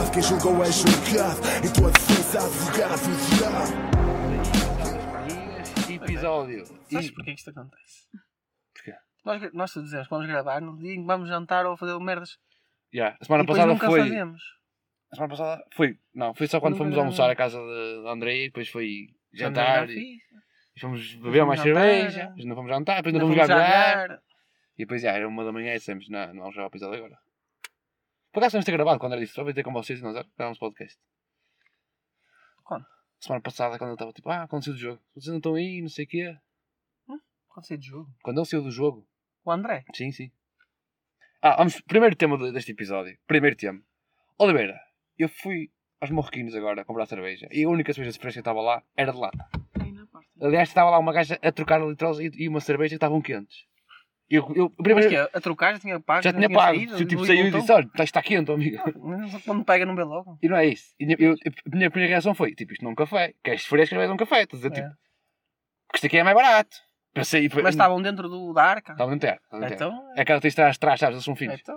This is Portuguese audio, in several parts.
lado. Quem julgou é julgado. Em tua defesa, advogado, diabo. Episódio. Sabes E- porquê que isto acontece? Porquê? Nós, nós dizemos que vamos gravar no dia em que vamos jantar ou fazer merdas. Yeah, A semana e passada nunca foi. fazemos. A semana passada foi. Não, foi só quando Nunca fomos gravamos. almoçar à casa de, de André e depois foi jantar Já e, e fomos beber mais jantar. cerveja, depois não fomos jantar, depois não Ainda fomos fomos jogar. jogar. E depois já era uma da manhã e dissemos, não, não vamos gravar o episódio agora. Por acaso temos de ter gravado quando era disse, só vou ter com vocês e nós gravámos podcast. Quando? Semana passada, quando ele estava tipo, ah, aconteceu do jogo. Vocês não estão aí, não sei o quê. Aconteceu de jogo. Quando ele saiu do jogo. O André. Sim, sim. Ah, vamos. Primeiro tema de- deste episódio. Primeiro tema. Oliveira, eu fui aos Morroquinos agora comprar cerveja e a única cerveja fresca que estava lá era de lata. Aliás, estava lá uma gaja a trocar litrosa e uma cerveja que estavam quentes. Eu, eu Mas primeiro, que é? A trocar já tinha pago? já tinha pago. saído, Se eu tipo, saiu e disse: Olha, está- está quente, amigo. Mas Quando pega não vê logo. E não é isso. E eu, a minha primeira reação foi: Tipo, isto não é um café. Queres frescas, vais a um café. Estás a dizer, É. tipo, porque isto aqui é mais barato. Pensei, Mas estavam dentro do, da arca. Estavam dentro. estavam dentro. Então, É aquela que tens de estar atrás, sabes? Eles são finos. então,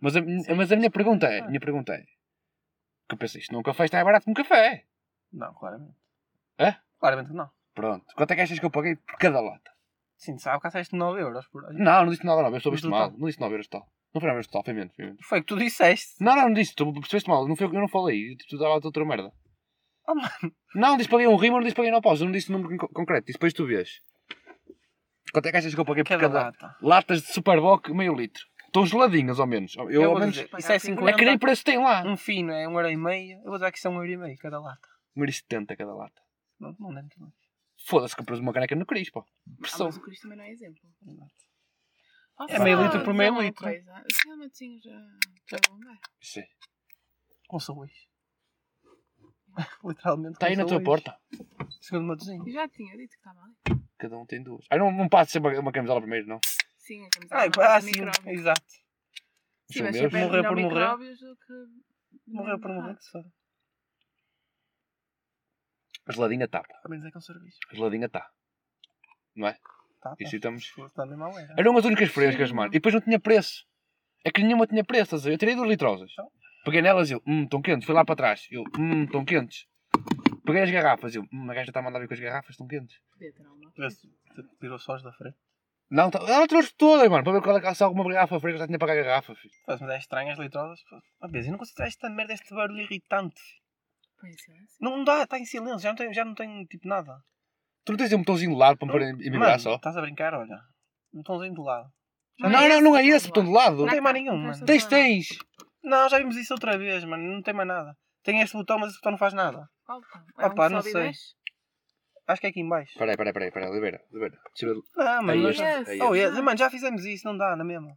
Mas a, mas a minha pergunta é, a minha pergunta é, que eu pensei, isto não é um café, isto é barato como café. não, claramente. É? Claramente que não. Pronto. Quanto é que achas que eu paguei por cada lata? Sim, sabe que disseste 9 euros por aí. Não, não disse nada, não. Eu sou No visto total? mal. Não disse 9 euros total. Não foi 9 euros total, foi menos. Foi menos. Foi o que tu disseste. Não, não, não disse. Tu percebeste mal. Não foi, eu não falei. Tu dava outra merda. Oh, mano. Não, disse paguei um rimo, não disse paguei no pausa. Não disse número con- concreto. Disse depois tu vês. Quanto é que achas que eu paguei por Cada lata. Latas de Superboc, meio litro. Estão geladinhas, ao menos. Eu, Eu ao menos... dizer, isso é por 50. É que nem preço tem lá. Um fino é 1,5€. Eu vou dizer que isso é 1,5€ cada lata. 1,70 cada lata. Não, não dentro mais. Foda-se, compras uma caneca no Cris, pô. Ah, Pressão. mas o Cristo também não é exemplo. É meio litro por meio litro. O senhor Matosinhos já já vão dar. Sim. Com sabores. Literalmente. Está Tá aí na tua porta. Segundo Matosinho. Eu já tinha dito que estava ali. Cada um tem duas. Ah, não, não passa sempre uma camisola primeiro, não. Sim, a camisola ah, mata sim, exato. Sim, mas sempre é Morreu melhor por morrer. micróbios do que... Morreu por morrer, que se foda. A geladinha está. A menos é com cerveja. A geladinha está. Não é? Tá, tá. Isso estamos. Mesmo à era. Eram as únicas frescas, mano. E depois não tinha preço. É que nenhuma tinha preço. estás a ver? Eu tirei duas litrosas. Então? Peguei nelas e eu, hum, estão quentes. Fui lá para trás. Eu, hum, estão quentes. Peguei as garrafas. Eu, hum, a gaja está a mandar vir com as garrafas, estão quentes. Podia ter uma. Vê-se, Tirou só as da frente. Não, tá- ela trouxe todas, mano. Para ver qual é que se alguma garrafa fresca já tinha para a garrafa, filho. Faz, mas é estranho as litrosas. pô. Ah, vês, eu não consigo tirar esta merda, este barulho irritante. Põe em silêncio. Não dá, está em silêncio, já não tem, já não tem tipo nada. Tu não tens um botãozinho de lado para me pôr em vibrar só? Estás a brincar, olha. Um botãozinho de lado. Já Não, não, não é esse botão de lado. Não tem Cá, mais nenhum, presta mano. Tens, tens. Não, já vimos isso outra vez, mano. Não tem mais nada. Tem este botão, mas esse botão não faz nada. Qual botão? Ah, É um pá, que não sobe e sei. desce? Acho que é aqui em baixo. Peraí, peraí, peraí, peraí. Oliveira, Oliveira. Deixa eu ver. Não, mano. Aí nós- este, Yes. aí Oh, este. yes. Mano, já fizemos isso, não dá, na mesma.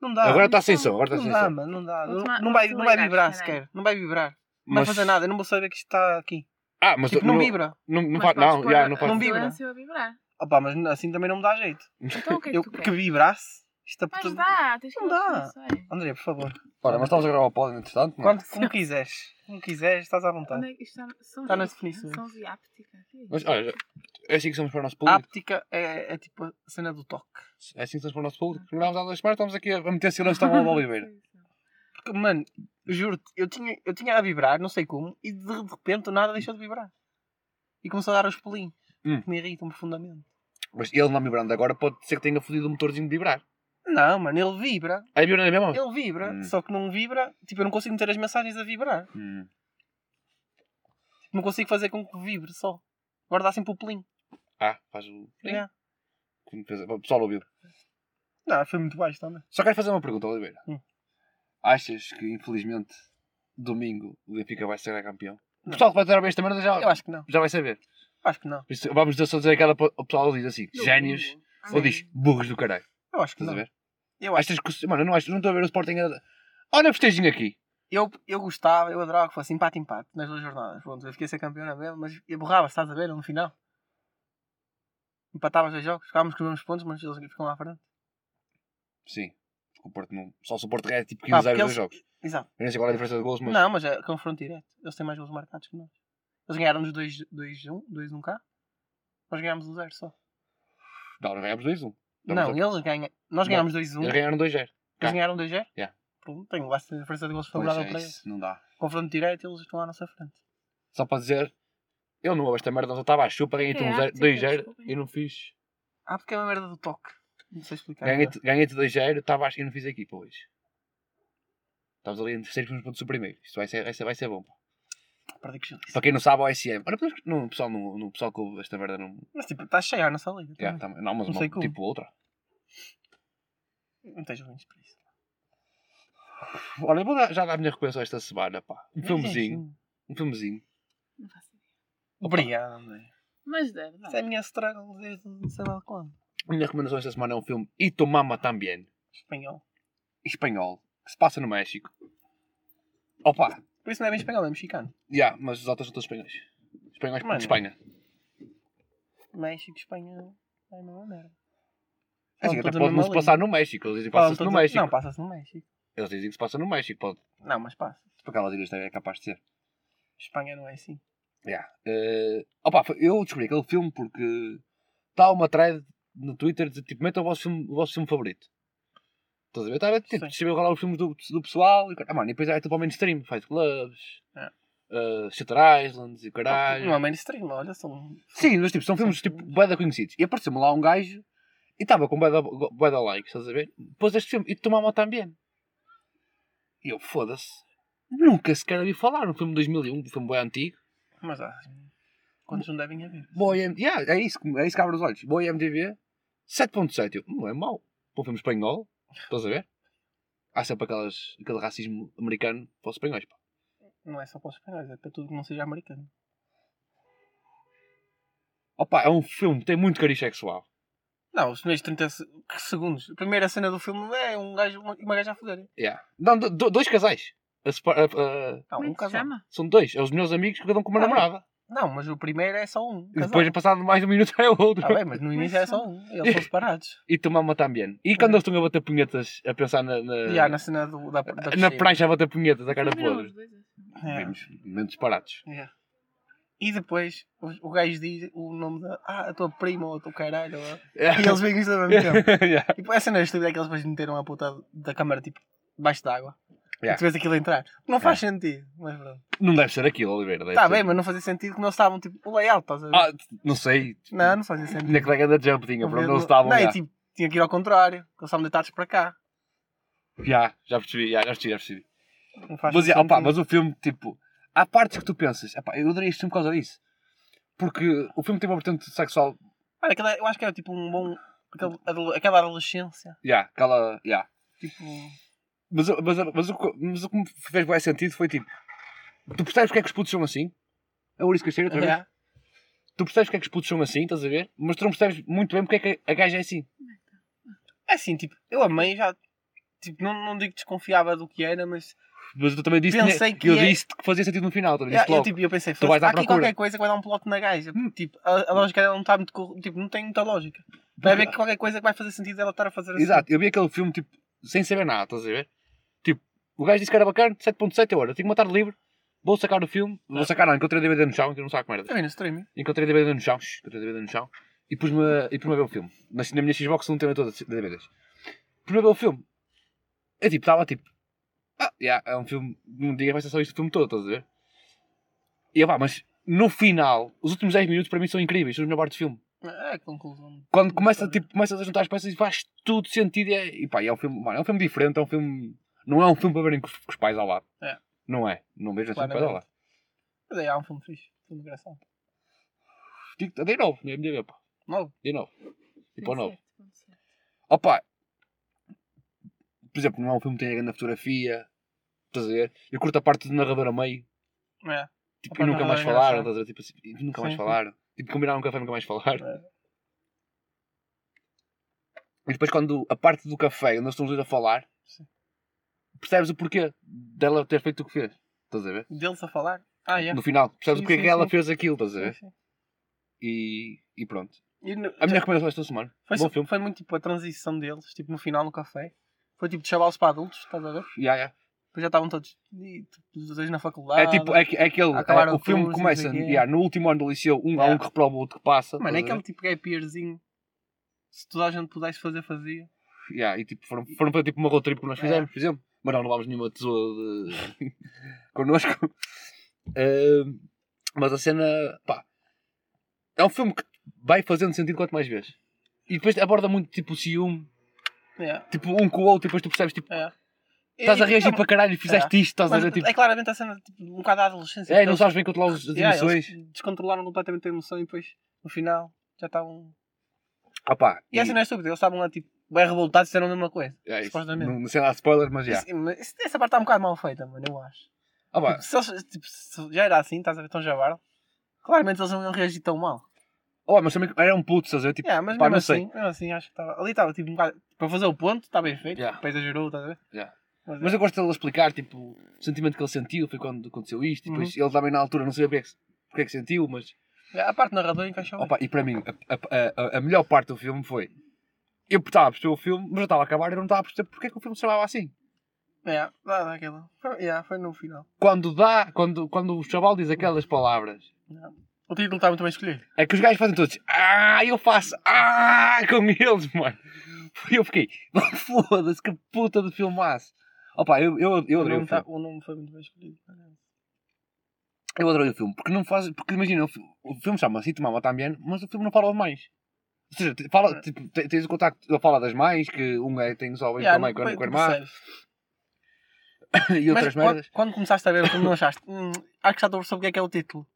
Não dá. Agora está sem som, agora está Não sem dá, som. mano, não dá. Vou Não, tomar- não vou vai, não vai vibrar espera aí. sequer. Não vai vibrar. Não vai fazer nada. Eu não vou saber que isto está aqui. Ah, mas Tipo, não vibra. Não, não, Mas não, pôr não faz. Não vibra. vibrar. Opa, mas assim também não me dá jeito. Então o que é que Eu tu que vibrasse. Isto é Mas tudo... dá, tens que Não dá. André, por favor. Ora, mas estamos a gravar o pódio, entretanto. não é? Quando, como quiseres. Como quiseres, estás à vontade. é está? São Está nas de- definições. São de áptica. aqui. Mas olha, é assim que somos para o nosso público. Áptica é, é tipo a cena do toque. É assim que somos para o nosso público. Gravámos há duas semanas, estamos aqui a meter silêncio ao Oliveira. Porque, mano, juro-te, eu tinha, eu tinha a vibrar, não sei como, e de, repente nada deixou de vibrar. E começou a dar os pulinhos. Hum. Que me irritam profundamente. Mas ele não vibrando agora pode ser que tenha fodido o motorzinho de vibrar. Não, mano, ele vibra. Aí vibra na mesma? Ele vibra, Hum. só que não vibra. Tipo, eu não consigo meter as mensagens a vibrar. Hum. Não consigo fazer com que vibre só. Agora dá sempre o pulinho. Ah, faz o. É. O pessoal ouviu. Não, foi muito baixo também. Só quero fazer uma pergunta, Oliveira. Hum. Achas que, infelizmente, domingo o Benfica vai ser campeão? O Não. pessoal que vai ter a ver esta merda já, Eu acho que não. já vai saber. Acho que não. Vamos só dizer aquela. O pessoal diz assim: génios. Ou Ah, diz burros do caralho. Eu acho que Estás a não. ver? Eu acho. Achas que. Mano, eu não, acho, não estou a ver o Sporting. A... Olha o festejinho aqui. Eu, eu gostava, eu adorava que fosse empate-empate nas duas jornadas. Pronto, eu fiquei a ser campeão na mesma, mas eu borrava, estás a ver, no final. Empatava os dois jogos, ficávamos com os mesmos pontos, mas eles ficam lá à frente. Sim. O Porto não. Só se o Porto ganha tipo Pá, 15 porque dos eles- jogos. Exato. Eu nem sei qual é a diferença de gols, mas. Não, mas é confronto direto. Eles têm mais gols marcados que nós. Eles ganharam-nos 2-1, 2-1 cá. Nós ganhámos um 0 só. Não, nós ganhámos 2-1. Não, eles ganham. Nós Não. ganhámos 2-1. Eles ganharam 2-0. Eles ganharam 2-0? Yeah. Pronto, lá a diferença de gols favorável é, para eles. não dá. Confronto direto, eles estão à nossa frente. Só para dizer, eu não ouvo esta merda, eu estava à chupa, ganhei-te É um arte, 2-0 desculpem. e não fiz. Ah, porque é uma merda do toque. Não sei explicar. Ganhei-te ganhei-te 2-0, estava à- e não fiz equipa hoje. Estamos ali em terceiro e pontos do primeiro. Isto vai ser, vai ser, vai ser bom. pá. Que. Para quem não sabe, o SM. Olha, podemos- não, o pessoal, não, não, o pessoal que ouve esta merda não. Mas tipo, está cheia a nossa liga. Yeah, tá- não, mas Não uma, sei como. tipo outra. Não tens ouvintes para isso. Olha, eu vou dar- já dar a minha recomendação esta semana, pá. Um filmezinho. Um filmezinho. Não faço ideia. Obrigado, André. Mas deve, Isso é a minha struggle desde não sei lá quando. Minha recomendação esta semana é um filme Ito Mama Tambien. Espanhol. Espanhol. Que se passa no México. Opa! Por isso não é bem espanhol, é mexicano. Yeah, mas os outros são todos espanhóis. Espanhóis Mano. de Espanha. México, Espanha. É a mesma merda. É assim, Falam até todos a pode não mesma se língua. passar no México. Eles dizem que Falam passa-se no todos México. Não, passa-se no México. Eles dizem que se passa no México. Pode. Não, mas passa. Por aquelas ilhas é capaz de ser. Espanha não é assim. Yeah. Eh, opa, foi- eu descobri aquele filme porque está uma thread no Twitter de tipo, meta o vosso filme, o vosso filme favorito. Estás a ver? Estava tipo, qual é os filmes do, do pessoal e, ah, mano, e depois é tipo ao mainstream, Fight Clubs, É. uh, Shutter Islands e caralho. Não é mainstream, olha, são. Sim, mas tipo, são filmes tipo bué da conhecidos. E apareceu-me lá um gajo e estava com bué da, bué da likes, estás a ver? Pôs este filme e tomava também. E eu, foda-se. Nunca sequer ouvi falar no filme de 2001, um filme bem antigo. Mas há. Quantos não devem haver? Boa yeah, é isso, que- é isso que abre os olhos. Boa IMDb, 7.7. Eu, Não é mau. Para um filme espanhol, estás a ver? Há sempre aquelas, aquele racismo americano para os espanhóis. pá. Não é só para os espanhóis, é para tudo que não seja americano. Opa, é um filme que tem muito cariz sexual. Não, os primeiros 30 se- segundos. A primeira cena do filme é um gajo uma- e uma gaja a foder. Yeah. Não, do- do- dois casais. A a- a- Não, Como é um que se casal. chama? são dois. É os meus amigos, cada um com uma Ah, namorada. Não, mas o primeiro é só um. E casal. depois, passado mais um minuto, é o outro. Ah, bem, mas no início era só um. Eles são separados. E tomamos também. E quando eles estão a bater punhetas, a pensar na, na, E há na cena do, da, da na prancha a bater punhetas, a cara podre. dois, assim. É, Vimos momentos disparados. é. E depois o, o gajo diz o nome da. Ah, a tua prima ou o teu caralho. ou- E eles veem isto ao mesmo tempo. Yeah. E a cena estúpida é que eles depois meteram a puta da câmara tipo debaixo d'água. Yeah. E tu vês aquilo entrar. Não faz sentido, mas pronto. Não deve ser aquilo, Oliveira. Tá ser- bem, mas não fazia sentido que não estavam tipo o layout, estás a ver? Ah, não sei. Não, não fazia sentido. Que dar da jump, tinha. Para onde não, estavam. não, e tipo, tinha que ir ao contrário, que eles estavam deitados para cá. Já, já percebi, já, já percebi, já percebi. Mas, sentido. opa, mas o filme, tipo, há partes que tu pensas, epá, eu adorei este filme por causa disso. Porque o filme tem uma vertente sexual, Olha, aquela- eu acho que era tipo um bom. aquele adolo- aquela adolescência. já, aquela, já. Tipo. Mas, mas, mas, o que- mas o que me fez bem sentido foi tipo, tu percebes porque é que os putos são assim? É o Ulisses Caixeira, outra vez? Yeah. Tu percebes porque é que os putos são assim, estás a ver? Mas tu não percebes muito bem porque é que a gaja é assim. É assim, tipo, eu amei já. Tipo, não, não digo que desconfiava do que era, mas. Mas eu também disse, Pensei que que eu é- disse que fazia sentido no final, também Yeah, eu, tipo, eu pensei, Tu vais há aqui qualquer coisa que vai dar um plot na gaja. Hum. Tipo, a, a lógica dela não está muito. Tipo, não tem muita lógica. Vai haver qualquer coisa que vai fazer sentido ela estar a fazer assim. Exato, eu vi aquele filme tipo, sem saber nada, estás a ver? O gajo disse que era bacana, 7.7 eu, eu tenho uma tarde livre, vou sacar o filme, vou sacar não, encontrei a DVD no chão, que eu não saco merda. Também no streaming. Encontrei a DVD no chão, encontrei a DVD no chão, e pus-me a, e pus-me a ver o filme. Na, na minha Xbox não tem todas as DVDs. Pus-me a ver o filme. Eu tipo, estava tipo, ah, yeah, é um filme, num dia vai ser só isto o filme todo, estás a ver? E eu, pá, mas no final, os últimos 10 minutos para mim são incríveis, são os melhores partes do filme. É conclusão. Quando começa, tipo, começas a juntar as peças e faz tudo sentido e, é, e pá, é um filme, mano, é um filme diferente, é um filme. Não é um filme para verem com, os- com os pais ao lado. É. Não é. Não vejo assim com os pais ao lado. Mas é, há um filme fixe. Filme engraçado. Digo, de novo, no MDB, pá. Novo. De novo. Tipo, ao novo. 27.7. Opa! Por exemplo, não é um filme que tem a grande fotografia. Estás a ver? Eu curto a parte do narrador a meio. É. Tipo, e nunca mais é falaram. Estás a ver? Tipo, assim, e nunca mais falaram. Tipo, combinaram um café e nunca mais falaram. É. E depois, quando a parte do café, onde eles estão os dois a falar, Sim. Percebes o porquê dela ter feito o que fez. Estás a ver? Deles a falar. Ah, é. No final, percebes Sim, o é sim, que ela sim. fez aquilo, estás a Sim, ver? sim. E, e pronto. E no- A minha recomendação esta semana. foi, Bom filme. foi muito tipo a transição deles, tipo no final no café. Foi tipo de chavalos para adultos, estás a ver? Yeah, yeah. Depois já estavam todos, tipo, os dois na faculdade. É tipo, é, é aquele. É, o filme curso, começa yeah, no último ano do liceu, um há Yeah. um que reprova, o outro que passa. Mano, é a ver? aquele tipo gap yearzinho. Se toda a gente pudesse fazer, fazia. Yeah, e tipo, foram, foram para tipo uma road trip que nós É. fizemos, por exemplo. Mas não levámos nenhuma tesoura de... connosco. Eh, mas a cena, pá, é um filme que vai fazendo sentido quanto mais vezes. E depois aborda muito tipo o ciúme, Yeah. tipo um com o outro, e depois tu percebes, tipo, É. estás a E- reagir não, para caralho e fizeste isto, estás a ver, tipo, É claramente a cena, tipo, um bocado da adolescência. é, não sabes bem controlar as Yeah, emoções. descontrolaram completamente a emoção e depois, no final, já estavam. Opa, E essa não é estúpida, eles estavam lá, tipo, bem revoltados e disseram a mesma coisa. é isso. supostamente. Não, sei lá spoiler, mas já. Isso- mas isso- essa parte está um bocado mal feita, mano, eu acho. Opa, Tipo, se eles, tipo, se já era assim, estás a ver tão javardo, claramente eles não iam reagir tão mal. opa, mas também era um puto, estás a ver, tipo, Yeah, mas pá, mesmo não assim, sei. mesmo assim, acho que estava. Ali estava tipo um bocado. Para fazer o ponto, está bem feito. Yeah. Depois exagerou, estás a ver? Yeah. Mas, Mas eu gosto dele explicar, tipo, o sentimento que ele sentiu, foi quando aconteceu isto, e depois Uhum. ele também na altura não sabia porque é que, porque é que sentiu, mas... yeah, a parte narradora encaixou. bem. Opa, e para mim, a, a, a, a melhor parte do filme foi... Eu estava a perceber o filme, mas eu estava a acabar e eu não estava a perceber porque é que o filme se chamava assim. Yeah, dá, dá aquilo. Foi, yeah, foi no final. Quando dá, quando, quando o chaval diz aquelas palavras, Yeah. O título está muito bem escolhido. é que os gajos fazem todos... Ah, eu faço... Ah, com eles, mano. E eu fiquei... Foda-se, que puta de filmaço. Opa, eu, eu, eu o, adorei nome o filme. tá- o nome foi muito bem escolhido. Eu adorei o filme, porque não faz. Porque imagina, o, fi- o filme chama-se Tu Mama também, mas o filme não fala mães. Ou seja, fala, tipo, te- tens o contacto, ele fala das mães, que um é, tem só bem Yeah, com a mãe, com a, a tu irmã e outras Mas merdas. quando, quando começaste a ver o filme, não achaste? Hum, acho que já estou a perceber o que é que é o título.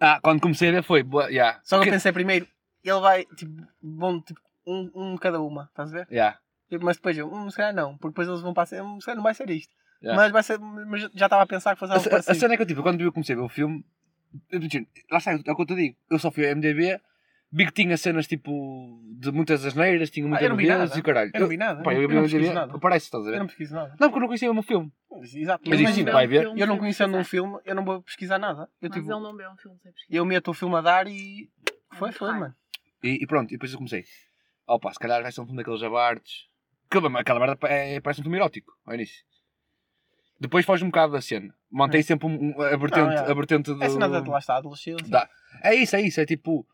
Ah, quando comecei a ver foi. boa, Yeah. Só que eu pensei primeiro, ele vai, tipo, bom, tipo, um, um cada uma, estás a ver? Yeah, Mas depois eu, hum, se calhar não, porque depois eles vão passar, hum, se calhar não vai ser isto. yeah. Mas vai ser, mas já estava a pensar que fosse A, algo a, a parecido. cena é que eu, tipo, quando eu comecei a ver o filme, eu, tipo, lá está, é o que eu te digo. Eu só fui ao MDB, que tinha cenas tipo de muitas asneiras, tinha muitas eu vi nudez nada. e o caralho. Eu não vi nada. Pá, eu, eu, pesquiso MDB, nada. aparece, estás a Eu ver? não pesquiso nada. Não, porque eu não conhecia o meu filme. Exato. Mas imagina, vai ver. eu não conhecendo um filme, eu não vou pesquisar nada. Eu, Mas tipo, ele não vê um filme sem pesquisar. eu meto o filme a dar e. Foi, foi, mano. E, e pronto, e depois eu comecei. Opa, se calhar vai ser um filme daqueles jabardes. Que, aquela merda é, parece um filme erótico, ao início. Depois foge um bocado da cena. Mantém sempre um, um- a, vertente, Não, é. a vertente do. Essa nada de lá está, adolescente. da- É isso, é isso, é tipo.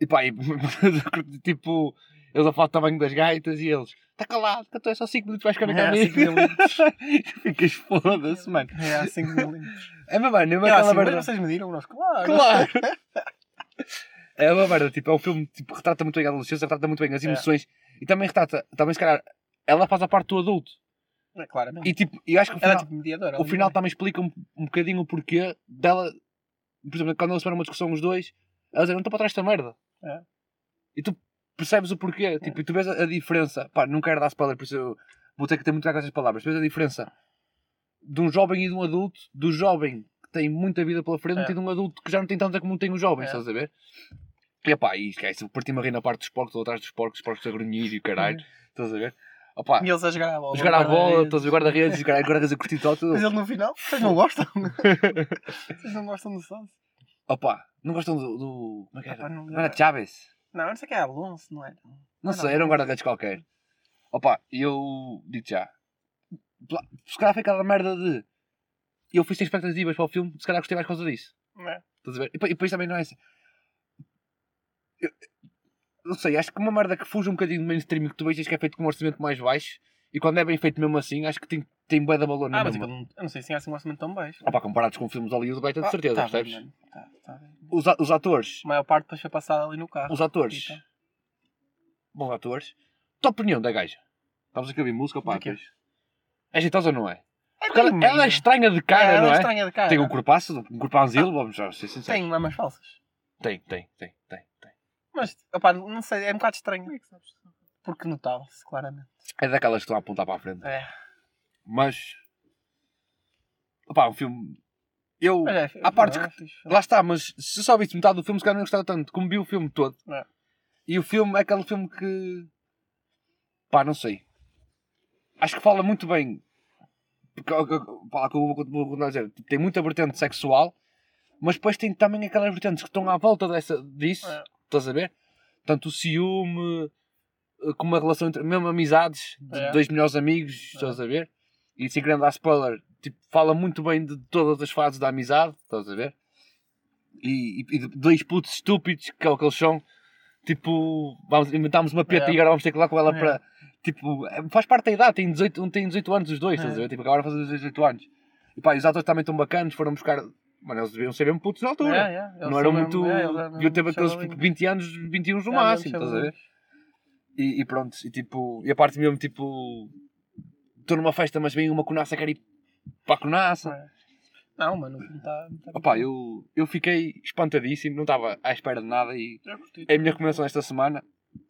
E pá, e, tipo. Eles a falar do tamanho das gaitas e eles. Está calado, que tu é só 5 minutos vais ficar na É, caminho. cinco milímetros. Ficas foda-se, mano. É, 5 milímetros. É uma mano, é uma É aquela assim, merda. vocês mediram nós, claro. Claro! É uma merda, tipo, é um filme que tipo, retrata muito bem a adolescência, retrata muito bem as É. emoções e também retrata, também se calhar, ela faz a parte do adulto. É, claramente. E tipo, eu acho que o Ela é final, tipo mediadora. o final também explica um, um bocadinho o porquê dela, por exemplo, quando eles tiveram uma discussão os dois, ela diz, não estou para trás desta merda. É. E tu percebes o porquê, tipo, e tu vês a, a diferença, pá, não quero dar spoiler, por isso eu vou ter que ter muito cuidado com essas palavras, tu vês a diferença de um jovem e de um adulto, do jovem que tem muita vida pela frente É. e de um adulto que já não tem tanta como tem o jovem, É. estás a ver? E pá, e esquece, eu parti-me a rir na parte dos porcos, ou atrás dos porcos, os porcos a grunhir e o caralho, estás a ver? Opá, E eles a jogar a bola. jogar à bola, estás a guarda-redes e o caralho, guarda-redes a curtir todo. Mas ele no final, vocês não gostam? vocês não gostam do Santos? Opá, não gostam do. do como é que era? Epá, não- Não era Chaves? Não, não sei que é Alonso, não é? Não sei, era um guarda-redes qualquer. Opa, eu digo já. Se calhar foi aquela merda de. Eu fui sem expectativas para o filme, se calhar gostei mais por causa disso. Não é? Estás a ver? E depois- e depois também não é assim. Eu, não sei, acho que uma merda que fuja um bocadinho do mainstream que tu vejas que é feito com um orçamento mais baixo e quando é bem feito mesmo assim, acho que tem, tem bué de valor na Ah, mas eu não, eu não sei se tinha assim um orçamento tão baixo. Opa, comparados com filmes de Hollywood, vai ter de Ah, certeza, tá percebes? bem. Tá, tá bem. Os, a- os atores, A maior parte depois foi passada ali no carro. os atores, Então. bons atores. Tua opinião da gaja? Estamos aqui a ouvir música, pá. É jeitosa ou não é? É Porque ela, ela é estranha de cara, ela não é é? estranha de cara. Tem um corpaço, um corpanzil, vamos já ser sinceros. Tem mamas falsas. Tem, tem, tem, tem, tem. Mas, opá, não sei, é um bocado estranho. Como é que sabes? Porque notava-se, claramente. É daquelas que estão a apontar para a frente. É. Mas. Opá, um filme. Eu. Mas é, Há partes não, que-. Lá está, mas se só visse metade do filme, se calhar não gostava tanto. Como vi o filme todo. É. E o filme é aquele filme que. Pá, não sei. Acho que fala muito bem. Porque, pá, que eu vou vou continuar a dizer. Tem muita vertente sexual, mas depois tem também aquelas vertentes que estão à volta dessa, disso. É. Estás a ver? Tanto o ciúme, como a relação entre. mesmo amizades, de É. dois melhores amigos, estás a ver? E sem querer dar spoiler, tipo, fala muito bem de todas as fases da amizade, estás a ver? E, e- e dois putos estúpidos, que é o que eles são. Tipo, vamos, inventámos uma peta É. e agora vamos ter que ir lá com ela É. para. Tipo, é- faz parte da idade, tem 18, um tem 18 anos os dois, estás a ver? Tipo, acabaram de fazer 18 anos. E pá, os atores também estão bacanas, foram buscar. Mano, eles deviam ser mesmo putos na altura. É, é, não eram muito. é, Deviam ter mesmo aqueles chavalinhos. tipo, 20 anos, 21 no É, máximo, estás a ver? E, e pronto, e tipo, e a parte mesmo tipo. Estou numa festa, mas vem uma conaça, quer ir para a conaça. É. Não, mano, não está. Opa, eu, eu fiquei espantadíssimo, não estava à espera de nada e é a minha recomendação esta semana.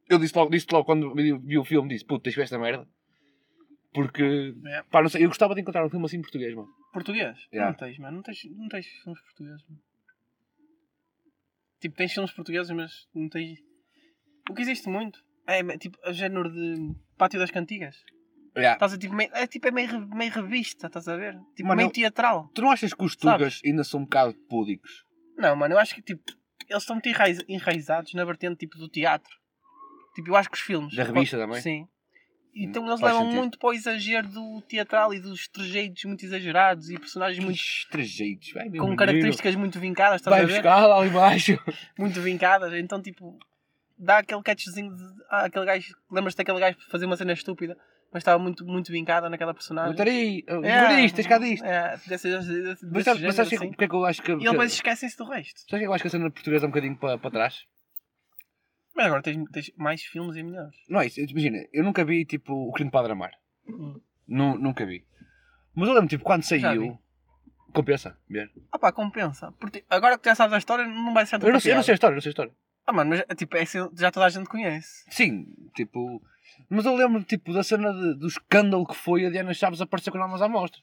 Eu disse logo, disse logo quando vi, vi o filme, disse, puto, ver esta merda. Porque, É. pá, não sei, eu gostava de encontrar um filme assim em português, mano. Português? Yeah. Não tens, mano. Não tens, não tens filmes portugueses. Mano. Tipo, tens filmes portugueses, mas não tens. O que existe muito é é tipo o género de Pátio das Cantigas. Yeah. Estás a tipo meio, é, tipo, é meio, meio revista, estás a ver? Tipo, Mano, meio teatral. Tu não achas que os tugas ainda são um bocado púdicos? Não, mano, eu acho que tipo, eles estão muito enraiz- enraizados na vertente tipo do teatro. Tipo, eu acho que os filmes. Da revista também? Sim. Então eles faz levam sentido. muito para o exagero do teatral e dos trejeitos muito exagerados e personagens muito Trejeitos, vai, com menino. características muito vincadas, estás Vai a ver? buscar lá embaixo. Muito vincadas, então tipo, dá aquele catchzinho de. Ah, aquele gajo. Lembras-te daquele gajo fazer uma cena estúpida, mas estava muito, muito vincada naquela personagem. Botaria, É, disto, tens cá disto. É, desse, desse, desse, Mas sabes, mas sabes género, que- assim. porque é que eu acho que. E depois esquecem-se do resto. Sabes que eu acho que a cena portuguesa é um bocadinho para, para trás? Mas agora tens, tens mais filmes e melhores. Não é isso, imagina, eu nunca vi tipo o Crime de Padre Amar. Hum. Nu- nunca vi. Mas eu lembro, tipo, quando saiu. Compensa, ver. Ah pá, compensa. Porque agora que já sabes a história, não vai ser Eu não, sei, eu não sei a história, eu não sei a história. Ah, mano, mas tipo, é assim, já toda a gente conhece. Sim, tipo. Mas eu lembro, tipo, da cena de- do escândalo que foi a Diana Chaves aparecer com nomes à mostra.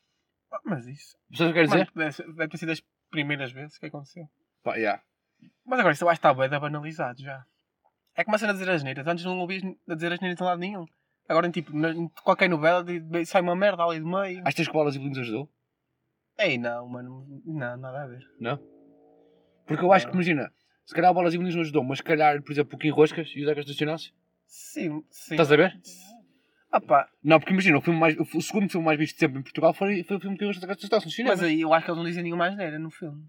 Ah, mas isso. Sabes o que eu quero dizer? Deve, ter sido das primeiras vezes que aconteceu. Pá, yeah. Mas agora isso eu acho que está bem banalizado já. É como a cena de dizer as neiras. Antes não ouvias a dizer as neiras de lado nenhum. Agora, tipo, na, em qualquer novela sai uma merda ali do meio. Achas que Bolas e Bolinhos ajudou? Ei, não, mano. Não, nada a ver. Não? Porque eu acho que, imagina, se calhar Bolas e Bolinhos não ajudou, mas se calhar, por exemplo, o Kim Roscas e o Zeca Estacionasse. Sim, sim. Estás a ver? Ah pá, Não, porque imagina, o, filme mais, o segundo filme mais visto sempre em Portugal foi, foi o filme que o Zeca Estacionasse no cinema. mas aí eu acho que eles não dizem nenhuma asneira no filme.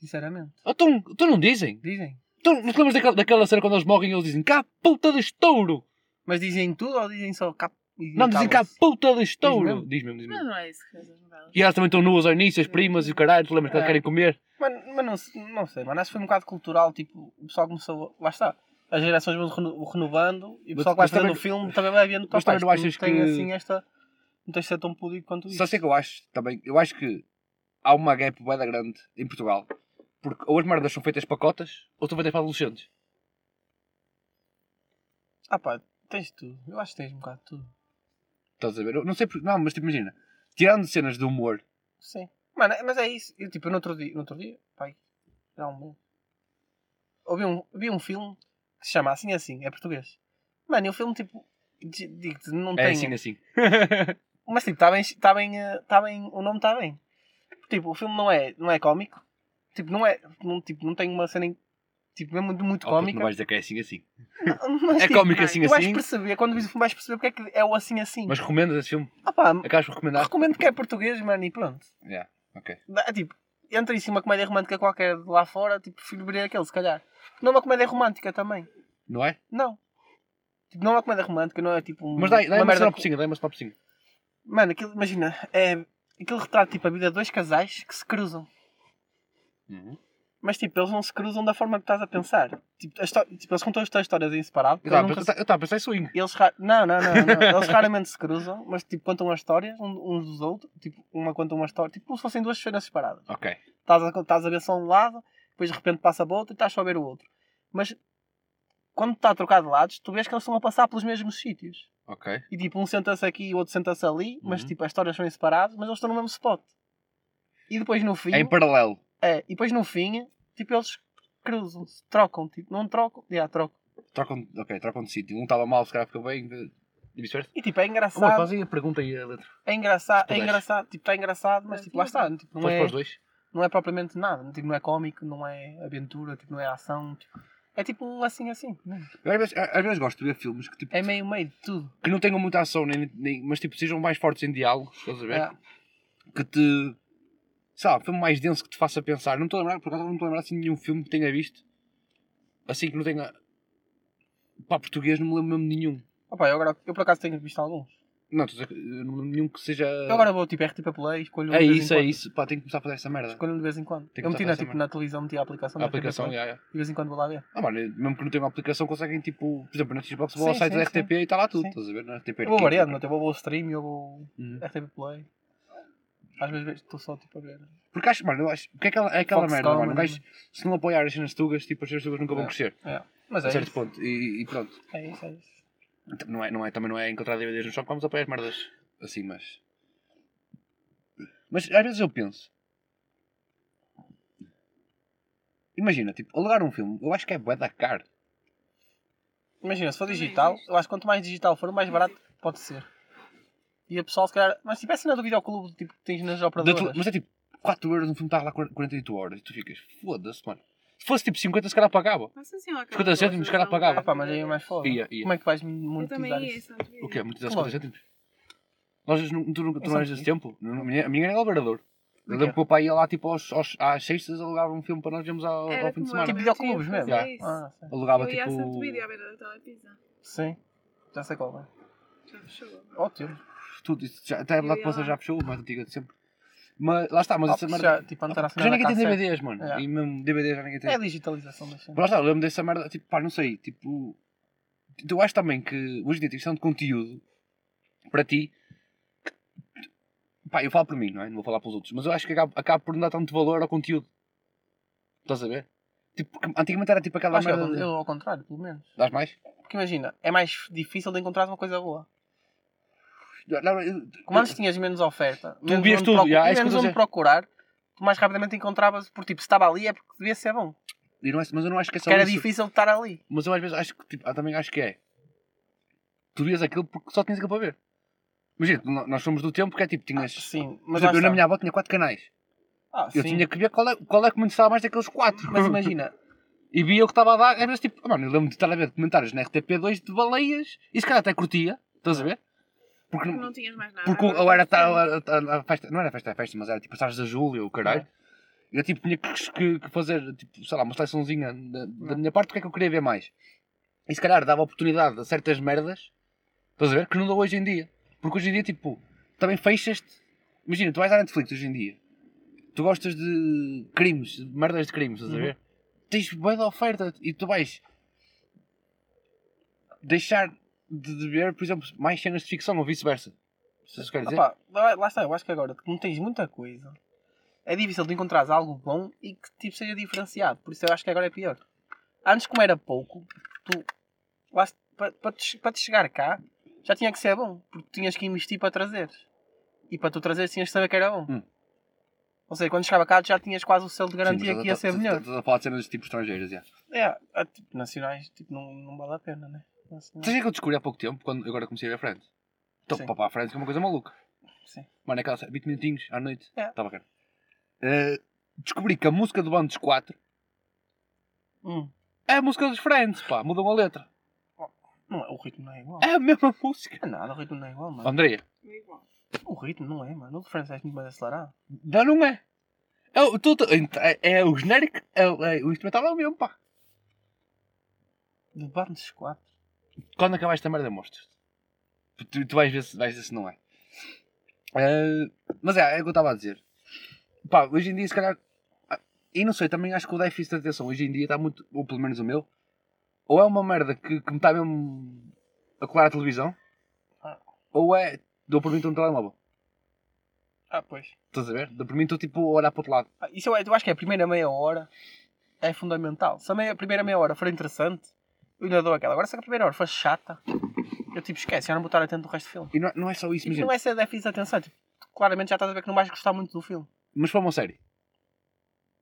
Sinceramente. Então, então não dizem? Dizem. Então, não te lembras daquela, daquela cena quando eles morrem e eles dizem cá puta de estouro? Mas dizem tudo ou dizem só cap... e Não, dizem cá puta de estouro. mesmo? Diz mesmo, diz Mas mesmo. não é isso que faz as novelas. E elas também estão nuas ao início, as primas e o caralho, tu lembras que elas É. querem comer? Mano, mas não, se- não sei, mano. Acho que foi um bocado cultural. Tipo, o pessoal começou. Lá está. As gerações vão reno- renovando e o Mas- pessoal que vai mas fazendo também- o filme também vai vendo. mas "Opa, também não achas tem que- assim esta. Não tem de ser tão público quanto isso. Só sei que eu acho também, eu acho que há uma gap da grande em Portugal. Porque ou as merdas são feitas para cotas ou são feitas para adolescentes. Ah pá, tens tudo. Eu acho que tens um bocado de tudo. Estás a ver? Eu não sei porque. Não, mas tipo, imagina, tirando cenas de humor, Sim. Mano, mas é isso. Eu, tipo, no outro dia, no outro dia, pai, já um mês, ouvi um, vi um filme que se chama Assim Assim, é português. Mano, e o filme, tipo, di- digo-te, não é tem. assim assim. Mas tipo, está bem, tá bem, eh, tá bem, o nome está bem. Tipo, o filme não é, não é cómico. Tipo, não é, não, tipo, não tem uma cena, em- tipo, mesmo muito, muito Oh, cómica. não vais dizer que é assim assim. Mas, É tipo, cómico assim tu vais assim. perceber, quando vês o filme vais perceber porque é que é o assim assim. Mas recomendas esse filme? Ah pá, Acabas por recomendar? recomendo que é português, mano, e pronto. Yeah, ok. Dá- tipo, entre isso e uma comédia romântica qualquer de lá fora, tipo, prefiro ver aquele, se calhar. Não é uma comédia romântica também. Não é? Não. Tipo, não é uma comédia romântica, não é tipo um, Mas dá, dá uma uma sinopsinha, dá uma sinopsinha. Mano, aquilo, imagina, é, aquilo retrata tipo a vida de dois casais que se cruzam. Uhum. Mas tipo, eles não se cruzam da forma que estás a pensar. Tipo, a tipo eles contam as tuas histórias em separado. Eu estava a nunca pensar- a em swing. Eles ra- não, não, não, não. Eles raramente se cruzam, mas tipo contam as histórias um- uns dos outros. Tipo, uma conta uma história, tipo como se fossem duas cenas separadas. Ok. Estás a, estás a ver só um lado, depois de repente passa para o outro e estás só a ver o outro. Mas quando está a trocar de lados, tu vês que eles estão a passar pelos mesmos sítios. Ok. E tipo, um senta-se aqui e o outro senta-se ali, mas Uhum. tipo, as histórias são separadas, mas eles estão no mesmo spot. E depois no fim. É em paralelo. É, e depois no fim, tipo, eles cruzam-se, trocam, tipo, não trocam, já trocam. Trocam, ok, trocam de sítio. Um estava mal, se calhar ficou bem. E vice-versa. E tipo, é Amor, engraçado, faz aí a pergunta aí a letra. é engraçado, é engraçado, tipo, está engraçado, mas tipo, lá está, tipo, não Faz é, para os dois. não é propriamente nada, tipo, não é cómico, não é aventura, tipo, não é ação, tipo, é tipo um assim assim, né? Eu às vezes, às vezes gosto de ver filmes que, tipo, é meio meio de tudo. que não tenham muita ação, nem, nem, mas tipo, sejam mais fortes em diálogos, estás a ver? É. Que te. Sabe, filme mais denso que te faça pensar. Não estou a lembrar, por acaso não estou a lembrar assim nenhum filme que tenha visto. Assim que não tenha. Pá, português não me lembro mesmo de nenhum. Opa, eu, agora, eu por acaso tenho visto alguns. Não, estou a dizer que, eh, nenhum que seja. Eu agora vou tipo RTP Play, escolho um É de vez em isso, é quando. isso. Pá, tenho que começar a fazer essa merda. Escolho um de vez em quando. que Eu meti começar na, fazer tipo, na televisão, meti a aplicação. A da RTP aplicação, Play. já, já. De vez em quando vou lá ver. Ah, mano, mesmo que não tenha uma aplicação, conseguem tipo. Por exemplo, na Xbox vou ao Sim, site sim, da RTP e está lá tudo. Sim. Estás a ver? Na RTP Eu vou variando, até vou ao stream e eu vou Uhum. RTP Play. Às vezes estou só tipo a ver. Porque acho, mano, eu acho. Porque é aquela, é aquela Fox merda, Storm, mano. Um gajo, se não apoiar as cenas tugas, tipo, as cenas tugas nunca vão É. crescer. É. Mas a é certo isso. ponto. E, e pronto. É isso, é isso. Então, Não é, não é, também não é encontrar DVDs no shopping, vamos apoiar as merdas assim, mas. Mas às vezes eu penso. Imagina, tipo, alugar um filme, eu acho que é bué da caro. Imagina, se for digital, eu acho que quanto mais digital for, mais barato pode ser. E a pessoal, se calhar. Mas se tivesse na do videoclube, tipo, que tens nas Da operadoras. tele- Mas é tipo, 4 euros um filme está lá 48 horas e tu ficas, foda-se, mano. Se fosse tipo 50, se calhar pagava. Mas assim, ó, 50 cêntimos, se calhar pagava. Ah, pá, mas aí é mais foda. Ia, ia. Como é que vais Eu monetizar isso? O quê? Claro. 50 cêntimos? Nós, não- tu, não- tu Eu não és desse tempo? A minha, a minha era. Eu lembro que o pai ia lá tipo aos, aos, às sextas alugava um filme para nós vermos ao, ao fim de semana. Tipo eu, videoclubes eu mesmo? isso. Ah, sim. Alugava Eu ia a tipo. Santo Vídeo à beira da Telepisa. Sim. Já sei qual é. Já fechou. Ótimo. Tudo isso. Já, até a Eu Poça lá. já fechou, mais antiga de sempre. Mas lá está, mas Ah, essa merda. já, tipo, era já ninguém tem DVDs, mano. É. E mesmo DVDs já ninguém tem. É a digitalização das Mas cenas. lá está, eu lembro dessa merda, tipo, pá, não sei, tipo. Eu acho também que hoje em dia a questão de conteúdo para ti. Pá, eu falo por mim, não é? Não vou falar pelos outros, mas eu acho que acaba, acaba por não dar tanto valor ao conteúdo. Estás a ver? Tipo, antigamente era tipo aquela Acho que é merda. ao- de- eu ao contrário, pelo menos. Dás mais? Porque imagina, é mais difícil de encontrar uma coisa boa. Como antes tinhas menos oferta, menos vias onde tudo, procu- já, é isso que eu menos onde dizer. procurar, tu mais rapidamente encontravas, porque tipo, se estava ali é porque devia ser bom. e não é- mas eu não acho que é só Que era isso. difícil de estar ali. Mas eu às vezes acho que, tipo, eu também acho que é. Tu vias aquilo porque só tinhas aquilo para ver. Imagina, nó- nós somos do tempo que é tipo, tinhas. Sim, Por mas exemplo, lá eu na está. minha avó tinha 4 canais. Ah, Eu sim. tinha que ver qual é, qual é que me interessava mais daqueles 4. Mas imagina, E via o que estava a dar, às vezes tipo, mano, eu lembro de estar a ver documentários na RTP2 de baleias e se calhar até curtia, estás a ver? Porque, Porque não tinhas mais nada. porque ou era a, a, a festa, não era festa, a festa, mas era tipo passagens da Júlia, o caralho. E eu tipo tinha que, que- que fazer, tipo, sei lá, uma seleçãozinha da, da minha parte, porque é que eu queria ver mais. E se calhar dava oportunidade a certas merdas, estás a ver? Que não dou hoje em dia. Porque hoje em dia, tipo, também fechas-te. Imagina, tu vais à Netflix hoje em dia, tu gostas de crimes, de merdas de crimes, estás a Uhum. ver? Tens boa oferta e tu vais deixar de, de ver, por exemplo, mais cenas de ficção ou vice-versa. Vocês querem dizer? opá, lá, está, eu acho que agora, como tens muita coisa, é difícil de encontrares algo bom e que tipo, seja diferenciado. Por isso eu acho que agora é pior. Antes, como era pouco, tu para, te, para te chegar cá já tinha que ser bom, porque tinhas que investir para trazeres. E para tu trazeres tinhas que saber que era bom. Hum. Ou seja, quando chegava cá já tinhas quase o selo de Sim, garantia mas que ia ser melhor. Estás a falar de cenas tipo estrangeiras, já. É, tipo, nacionais tipo, não, não vale a pena, né? Sabes o que é que eu descobri há pouco tempo, quando agora comecei a ver Friends? Então, Sim. para para a Friends que é uma coisa maluca. Sim. Mano, é aquela 20 minutinhos à noite. É. Está bacana. Eh, descobri que a música do Bando dos 4 Hum. é a música dos Friends, pá. Mudam a letra. Não é- o ritmo não é igual. É a mesma música. É nada, o ritmo não é igual, mano. Andréia, É igual. O ritmo não é, mano. O diferença é muito mais acelerado. não, não é. É, o- tudo- é, é o genérico, é, o- é, o instrumental é o mesmo, pá. De Bandos 4. Quando acabar esta merda, mostras tu, tu vais, ver se, vais ver se não é. Eh, mas é, é o que eu estava a dizer. Pá, hoje em dia, se calhar. ah, E não sei, também acho que o déficit de atenção hoje em dia está muito. Ou pelo menos o meu. Ou é uma merda que, que me está mesmo a colar a televisão. Ah. Ou é. Dou por mim estou no telemóvel. Ah, pois. Estás a ver? Dou por mim estou tipo a olhar para o outro lado. Ah, Isso eu, eu acho que é a primeira meia hora é fundamental. Se a, meia- a primeira meia hora for interessante, eu ainda dou aquela. Agora se a primeira hora for chata, eu tipo esquece, já não vou estar atento do resto do filme. E não, é- não é só isso, Tipo, imagina. não é ser déficit de atenção, tipo, claramente já estás a ver que não vais gostar muito do filme. Mas para uma série.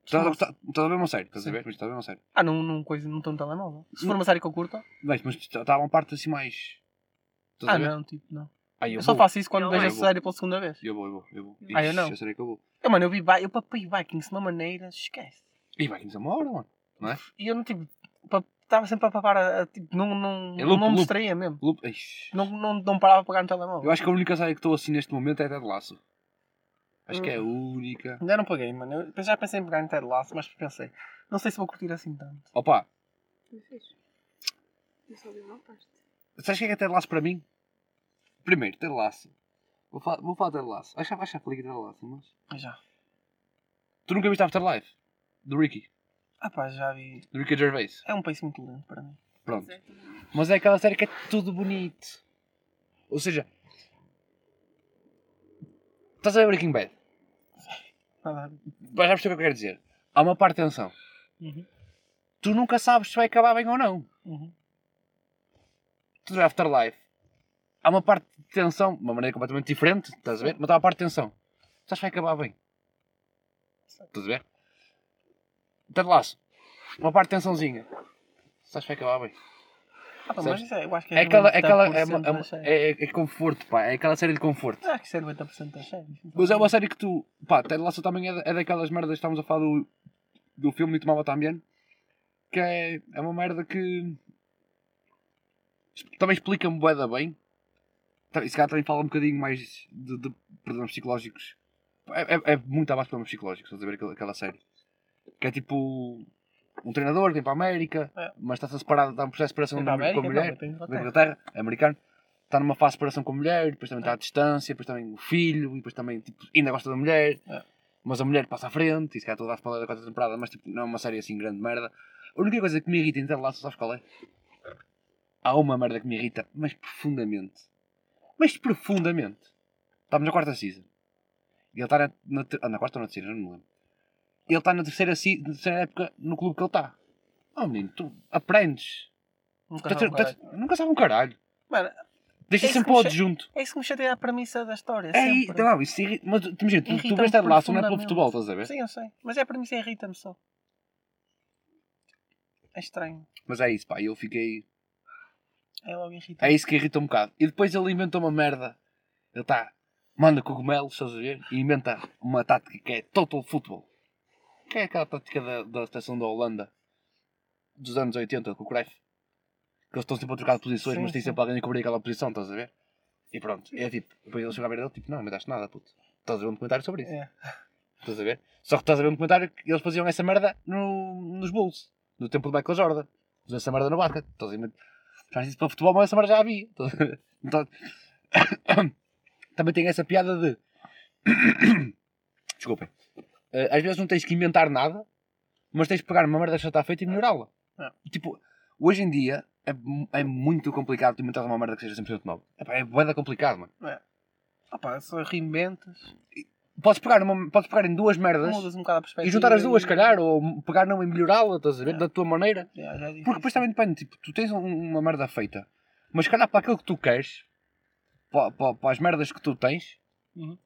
Estás a, Sim. gostar- estás a ver uma série, estás a ver? Mas Estás a ver uma série. Ah, não, não, coisa, não estou no telemóvel. Se for uma série que eu curto, Vejo, mas está uma parte assim mais. Estás a ah ver? não, tipo, não. Aí Eu, só vou. faço isso quando Eu vejo a vou. série pela segunda vez. Eu vou, eu vou, eu vou. Ah, eu Ixi, não. Eu sei que eu vou. Eu, mano, eu vi Vi- eu papei Vikings de uma maneira, esquece. E vai 15 a uma hora, mano. Não é? E eu não tipo. Estava sempre a papar, a, a, tipo, não, não, É loop, não me loop. distraía mesmo. Loop- Ixi. Não, não, não parava a pegar no telemóvel. Eu acho que a única série que estou assim neste momento é Ted Laço. Acho que é a Hum. única. Ainda não paguei, mano. Eu já pensei em pegar em Ted Lasso, mas pensei, não sei se vou curtir assim tanto. Opa, Foi fixe. Eu só vi uma parte. Sabes o que é que é Ted Lasso para mim? Primeiro, Ted Lasso. Vou falar, vou falar de Ted Lasso. Acho, que já falei aqui de Ted Lasso. Mas já. Tu nunca viste Afterlife? Do Ricky. Ah pá, já vi. Do Ricky Gervais. É um país muito lento para mim. Pronto. É. Mas é aquela série que é tudo bonito. Ou seja... Estás a ver Breaking Bad? Nada já percebeu o que eu quero dizer. Há uma parte de tensão. Uhum. Tu nunca sabes se vai acabar bem ou não. Uhum. Tu vê Afterlife. Há uma parte de tensão, de uma maneira completamente diferente, estás a ver? Mas há uma parte de tensão. Sabes que vai acabar bem. Estás a ver? Ted Lasso. Uma parte de tensãozinha. Sabes que vai acabar bem. Ah, pá, Sabes? mas isso é, eu acho que É é, aquela, é, aquela, é, 90% uma- é, das uma- séries. é, é conforto, pá. É aquela série de conforto. Acho que isso é 90% das séries. Mas é uma série que tu. Pá, Ted Lasso também é, da- é daquelas merdas que estávamos a falar do, do filme de Tomava também. Que é, é uma merda que. Também explica-me bué da bem. Tá, E se calhar também fala um bocadinho mais de, de problemas psicológicos. É, é, é muito abaixo de problemas psicológicos, estás a ver aquela, aquela série. Que é tipo. Um treinador que vem para a América, É. mas está-se a separar, está um processo de separação com a América? mulher Não, tem da Inglaterra. É americano, está numa fase de separação com a mulher, depois também está à distância, depois também o filho, e depois também tipo, ainda gosta da mulher, É. mas a mulher passa à frente, e se calhar toda a spoiler da quarta temporada, mas tipo, não é uma série assim grande merda. A única coisa que me irrita em Lasso, sabes qual é? Há uma merda que me irrita, mas profundamente. Mas profundamente. Estamos na quarta season. E ele está na, na, ah, na quarta ou na terceira, não me lembro. Ele está na terceira, na terceira época no clube que ele está. Oh menino, tu aprendes. Nunca Tá- sabe, tá- caralho. nunca sabe um caralho. Mano, Deixa É sempre o adjunto. é isso que me chateia a premissa da história. É, não, isso irrita. Mas imagina, tu, tu vês Ted Lasso não é pelo futebol, estás a ver? Sim, eu sei. Mas é a premissa irrita-me só. É estranho. Mas é isso, pá, eu fiquei. É logo irritante. É isso que irrita um bocado. E depois ele inventa uma merda. Ele está. Manda cogumelos, estás a ver? E inventa uma tática que é total football. Que é aquela tática da, da seleção da Holanda dos anos 80 com o Cruyff. Que eles estão sempre a trocar de posições, Sim, mas tem sim. sempre alguém a cobrir aquela posição, estás a ver? E pronto. É tipo, depois ele chega a ver dele, tipo, não, me daste nada, puto. Estás a ver um documentário sobre isso. É. Estás a ver? Só que estás a ver um documentário que eles faziam essa merda no, nos Bulls, no tempo do Michael Jordan. Faziam essa merda no basquete. Estás a ver? Já disse para futebol, mas essa merda já havia. Então, também tem essa piada de. Desculpem. Eh, às vezes não tens que inventar nada, mas tens que pegar uma merda que já está feita e melhorá-la. É. Tipo, hoje em dia é, é muito complicado tu inventar uma merda que seja 100% nova. Epá, É bué complicado, mano. Ah pá, só reinventas. Podes pegar, podes pegar em duas merdas Mudas um bocado a e juntar as duas, se calhar, ou pegar numa e melhorá-la, estás a ver? É. Da tua maneira. É. Porque depois também depende, tipo, tu tens um- uma merda feita, mas se calhar para aquilo que tu queres, para, para, para as merdas que tu tens, Uhum.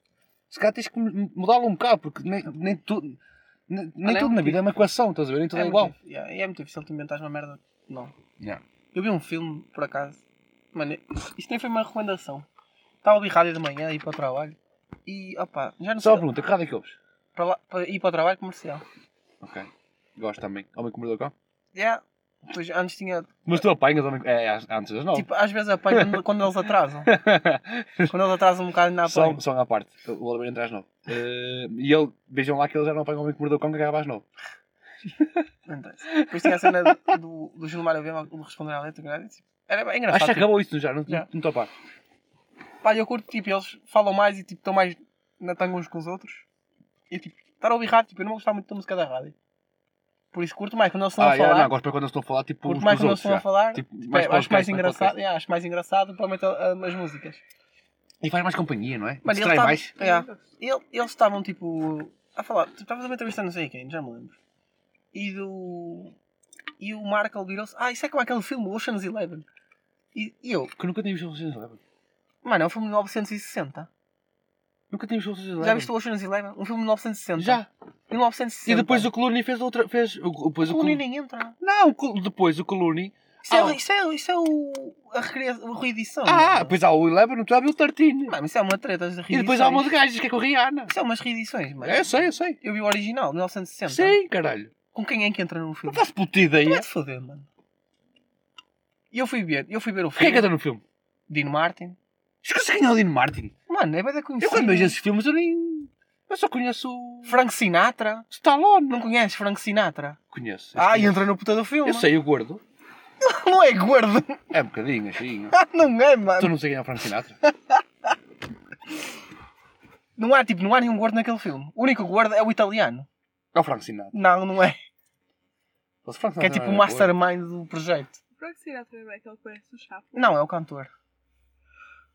Se calhar tens que mu- mudá-lo um bocado, porque nem, nem, tu, nem, nem é tudo na vida é uma equação, estás a ver? Nem tudo é, muito igual. difícil. Yeah, e é muito difícil tu inventares uma merda. Não. Yeah. Eu vi um filme, por acaso. Mano, isto nem foi uma recomendação. Estava a ouvir rádio de manhã, ir para o trabalho. E, opa, já não Só uma sei. pergunta, que rádio é que ouves? Para, lá, para ir para o trabalho comercial. Ok. Gosto também. Homem com mordeu cão? Yeah. Depois, antes tinha. Mas tu apanhas. É, às- antes das nove. Tipo, às vezes apanho quando, eles atrasam. Quando eles atrasam um bocado na apanho. só à parte. O Oliveira entra às nove. Eh, e ele, vejam lá que ele já não apanha o homem que mordeu cão que acaba às nove. Não interessa. Depois tinha a cena do, do Gilmar de responder à letra. e, tipo, Era bem Acho engraçado. que tipo, acabou isso já, não estou a par. Pá, eu curto, tipo, eles falam mais e tipo, estão mais na tanga uns com os outros. E tipo, estar a ouvir rádio, tipo, eu não gostar muito da música da rádio. Por isso curto mais quando eles estão Ah, a yeah, falar. não, gosto para quando eles estão a falar tipo curto mais quando eles estão a falar. Tipo, Tipo, mais é, acho, mais engraçado, yeah, acho mais engraçado, provavelmente as músicas. E faz mais companhia, não é? Distrai eles mais. estavam- yeah. Ele- eles estavam tipo a falar, tu estavas a uma entrevista não sei quem, já me lembro. E do. E o Markle virou-se. Ah, isso é como aquele filme Ocean's Eleven. E, e eu, Que nunca tínhamos visto o Ocean's Eleven. mano, é um filme de 1960. Nunca tínhamos visto Ocean's Eleven. Já viste o Ocean's Eleven? Um filme de 1960. Já. 1960. E depois o Clooney fez outra. Fez, o, depois O o Clooney nem entra. Não, o depois o Clooney. Isso, é, Ah. isso, é, isso é o. a, recria- a reedição. Ah, depois há o Eleven, tu já viu o 13. Mano, isso é uma treta de E depois há uma de gajas que é com a Rihanna. Isso é umas reedições, mano. É, eu sei, eu sei. Eu vi o original, 1960. Sim, caralho. Com quem é que entra no Não filme? faço puta ideia. Vai-te foder, mano. E eu fui ver, eu fui ver o Quem é filme. que entra no filme? Dean Martin. Esqueci quem é o Dean Martin. Mano, é bem da Eu conhecido. quando vejo esses filmes eu nem. Eu só conheço o. Frank Sinatra. Stallone. Não conheces Frank Sinatra? Conheço. Ah, e Conheço. entra no puta do filme. Eu sei, o gordo. Não é gordo. É um bocadinho, assim. Ah, não é, mano. Tu não sei quem é o Frank Sinatra? Não há, tipo, não há nenhum gordo naquele filme. O único gordo é o italiano. É o Frank Sinatra. Não, não é. O Frank Que é Sinatra tipo o gordo. mastermind do projeto. Que será também é aquele que parece o Chaplin? Não, é o cantor.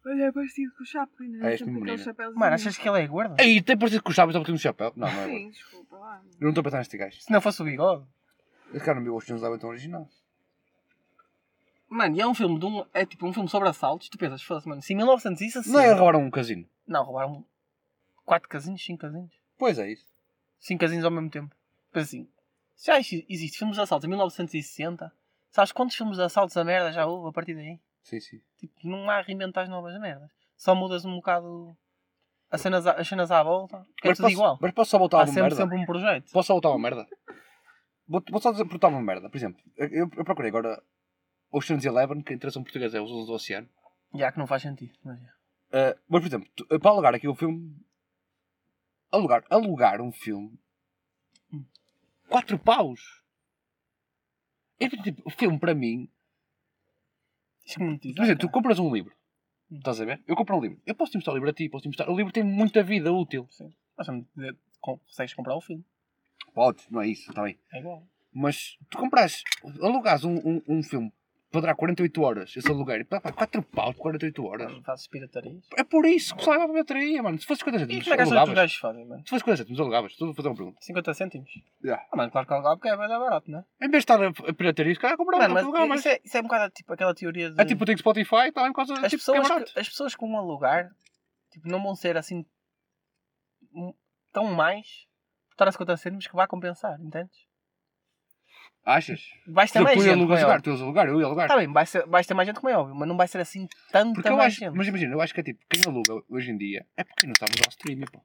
Mas é parecido com o Chaplin, não É é? este Sempre aquele menino. chapéuzinho. Mano, achas que ele é gordo? Ei, tem parecido com o Chaves, porque tem um chapéu. Não, não é gordo. Sim, desculpa lá. Eu não estou a pensar neste gajo. Se não fosse o bigode. Esse cara não viu os filmes da tão original. Mano, e é um filme de um. É tipo um filme sobre assaltos. Tu pensas, foda-se, mano. Se em 1960. Não é roubaram um casino? Não, roubaram 4 casinhos, 5 casinhos. Pois é isso. 5 casinhos ao mesmo tempo. Mas assim, se já exi- existe filmes de assaltos em 1960, sabes quantos filmes de assaltos a merda já houve a partir daí? Sim, sim. Tipo, não há reinventar as novas merdas. Só mudas um bocado as cenas, à- as cenas à volta. Que é Mas tudo posso, igual. mas posso só voltar a uma sempre, merda? sempre um projeto. Posso só voltar a uma merda? Vou, vou só dizer perguntar uma merda. Por exemplo, eu, eu procurei agora Ocean's Eleven, que a tradução portuguesa é Os Onze do Oceano. Já que não faz sentido. Mas. Uh, mas, por exemplo, tu- para alugar aqui o filme. Alugar, alugar um filme. Hum. 4 paus. É tipo, o filme para mim. Isto que monetizar, Por exemplo, tu compras um livro. Hum. Estás a ver? Eu compro um livro. Eu posso te mostrar o livro a ti, posso te mostrar. O livro tem muita vida útil. Sim. Mas com- consegues comprar o filme. Podes, não é isso, está bem. É igual. Mas tu compras, alugas um, um, um filme para durar 48 horas, esse aluguer, pá, pá, 4 paus por 48 horas. Fazes piratarias. É por isso que leva a bateria, mano. Se fosse 50 E cêntimos, como é que achas que os alugavas. gajos fazem, mano? Se fosse 50 cêntimos, alugavas. Estou a fazer uma pergunta. 50 cêntimos? Yeah. Ah, mano, claro que alugava porque é bem barato, não é? Em vez de estar a, a pirataria, se calhar comprava Mano, para alugar mas mais. isso é, isso é um bocado tipo aquela teoria de... É tipo, eu tenho Spotify, está em causa as, tipo, pessoas é barato. que, as pessoas com um alugar tipo, não vão ser assim um- tão mais por estar a 50 cêntimos que vai compensar, entendes? Achas? Vais ter Tu, mais tu gente, alugar, óbvio. tu ias alugar, eu ia alugar. Tá bem, vais ter, vais ter mais gente como é óbvio, mas não vai ser assim tanta Porque eu acho, gente. mas imagina, eu acho que é tipo, quem aluga hoje em dia é porque não está a usar o streaming, pô.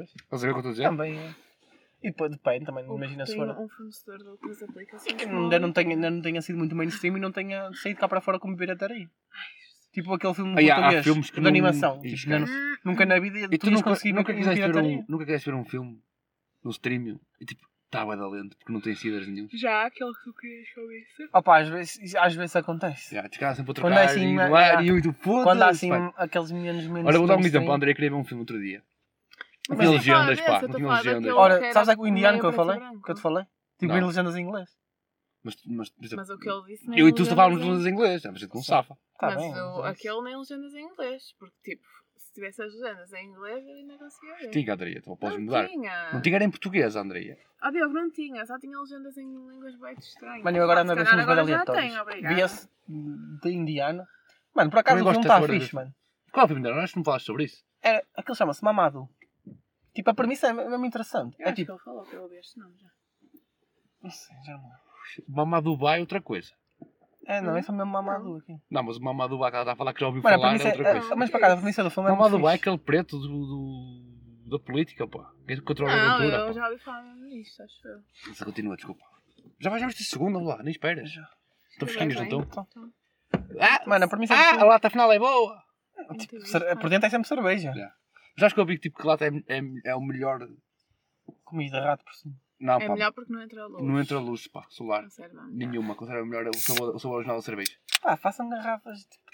Estás a ver o que eu estou a dizer? Também é. E depois depende também, Ou imagina se for... um fornecedor de outras aplicações. que ainda não, tenha, ainda não tenha sido muito mainstream e não tenha saído cá para fora como pirataria. Tipo aquele filme Ah, há português filmes que de não- animação. Ixi, Tipo, cara. nunca na vida E tu tu nunca, nunca, quiseste ver um, nunca quiseste ver um filme no streaming e tipo, estava da lento porque não tem cidas nenhum. Já aquele que tu querias que eu visse. Opa, às vezes, às vezes acontece. Já, te ficava sempre a Quando trocar é assim, e é- do ar é- e eu e tu foda Quando há assim aqueles menos menos. Ora, vou dar um exemplo. A André queria ver um filme outro dia. Não Mas tinha legendas, pá. Não tinha legendas. Ora, sabes aquele indiano que eu falei? Que eu te falei? Tipo, em legendas em inglês. Mas, mas, Mas o que ele disse nem eu e tu falávamos em- legendas em inglês. A gente não safa. Tá Mas bem. o- mas- aquele nem legendas em inglês. Porque, tipo, tivesse as legendas em inglês, eu ainda conseguia ver. Tinha, Andrea. Tu podes não mudar. tinha. Não tinha era em português, Andrea. Ah, Diogo, não tinha. Só tinha legendas em línguas bem estranhas. Mano, eu agora ando a Se ver calhar filmes bem aleatórios. tenho, obrigada. Vi esse de indiano. Mano, por acaso o filme gosto está fixe, mano. Qual o filme dela? Acho que não falaste sobre isso. Era, aquele chama-se Mamado. Tipo, a premissa é mesmo interessante. Eu É acho tipo. que ele falou que eu ouvi este nome já. Não sei, já não. Mamá Dubai é outra coisa. É, não, esse é mesmo Mamado aqui. Não, mas o que ela está a falar que já ouviu Mano, a falar é é. outra é- coisa. mas para cá, a premissa do filme é Dubai é aquele preto do, do- da política, pô. Que controla a Não, aventura, eu pô. já ouvi falar nisto, acho eu. Continua, desculpa. Já vais já viste a segunda, lá, nem esperas. Já. Estão fresquinhos, não estão? então. Ah, Mano, a premissa do ah, a lata final é boa. Tipo, por dentro é sempre cerveja. Já. Já acho que eu vi que tipo, que lata é, é, é o melhor. Comida, rato por cima. Não, É pá. melhor porque não entra luz. Não entra luz, pá, solar. Conserva Nenhuma. Considero melhor o sabor, o sabor original da cerveja. Pá, façam garrafas. Tipo,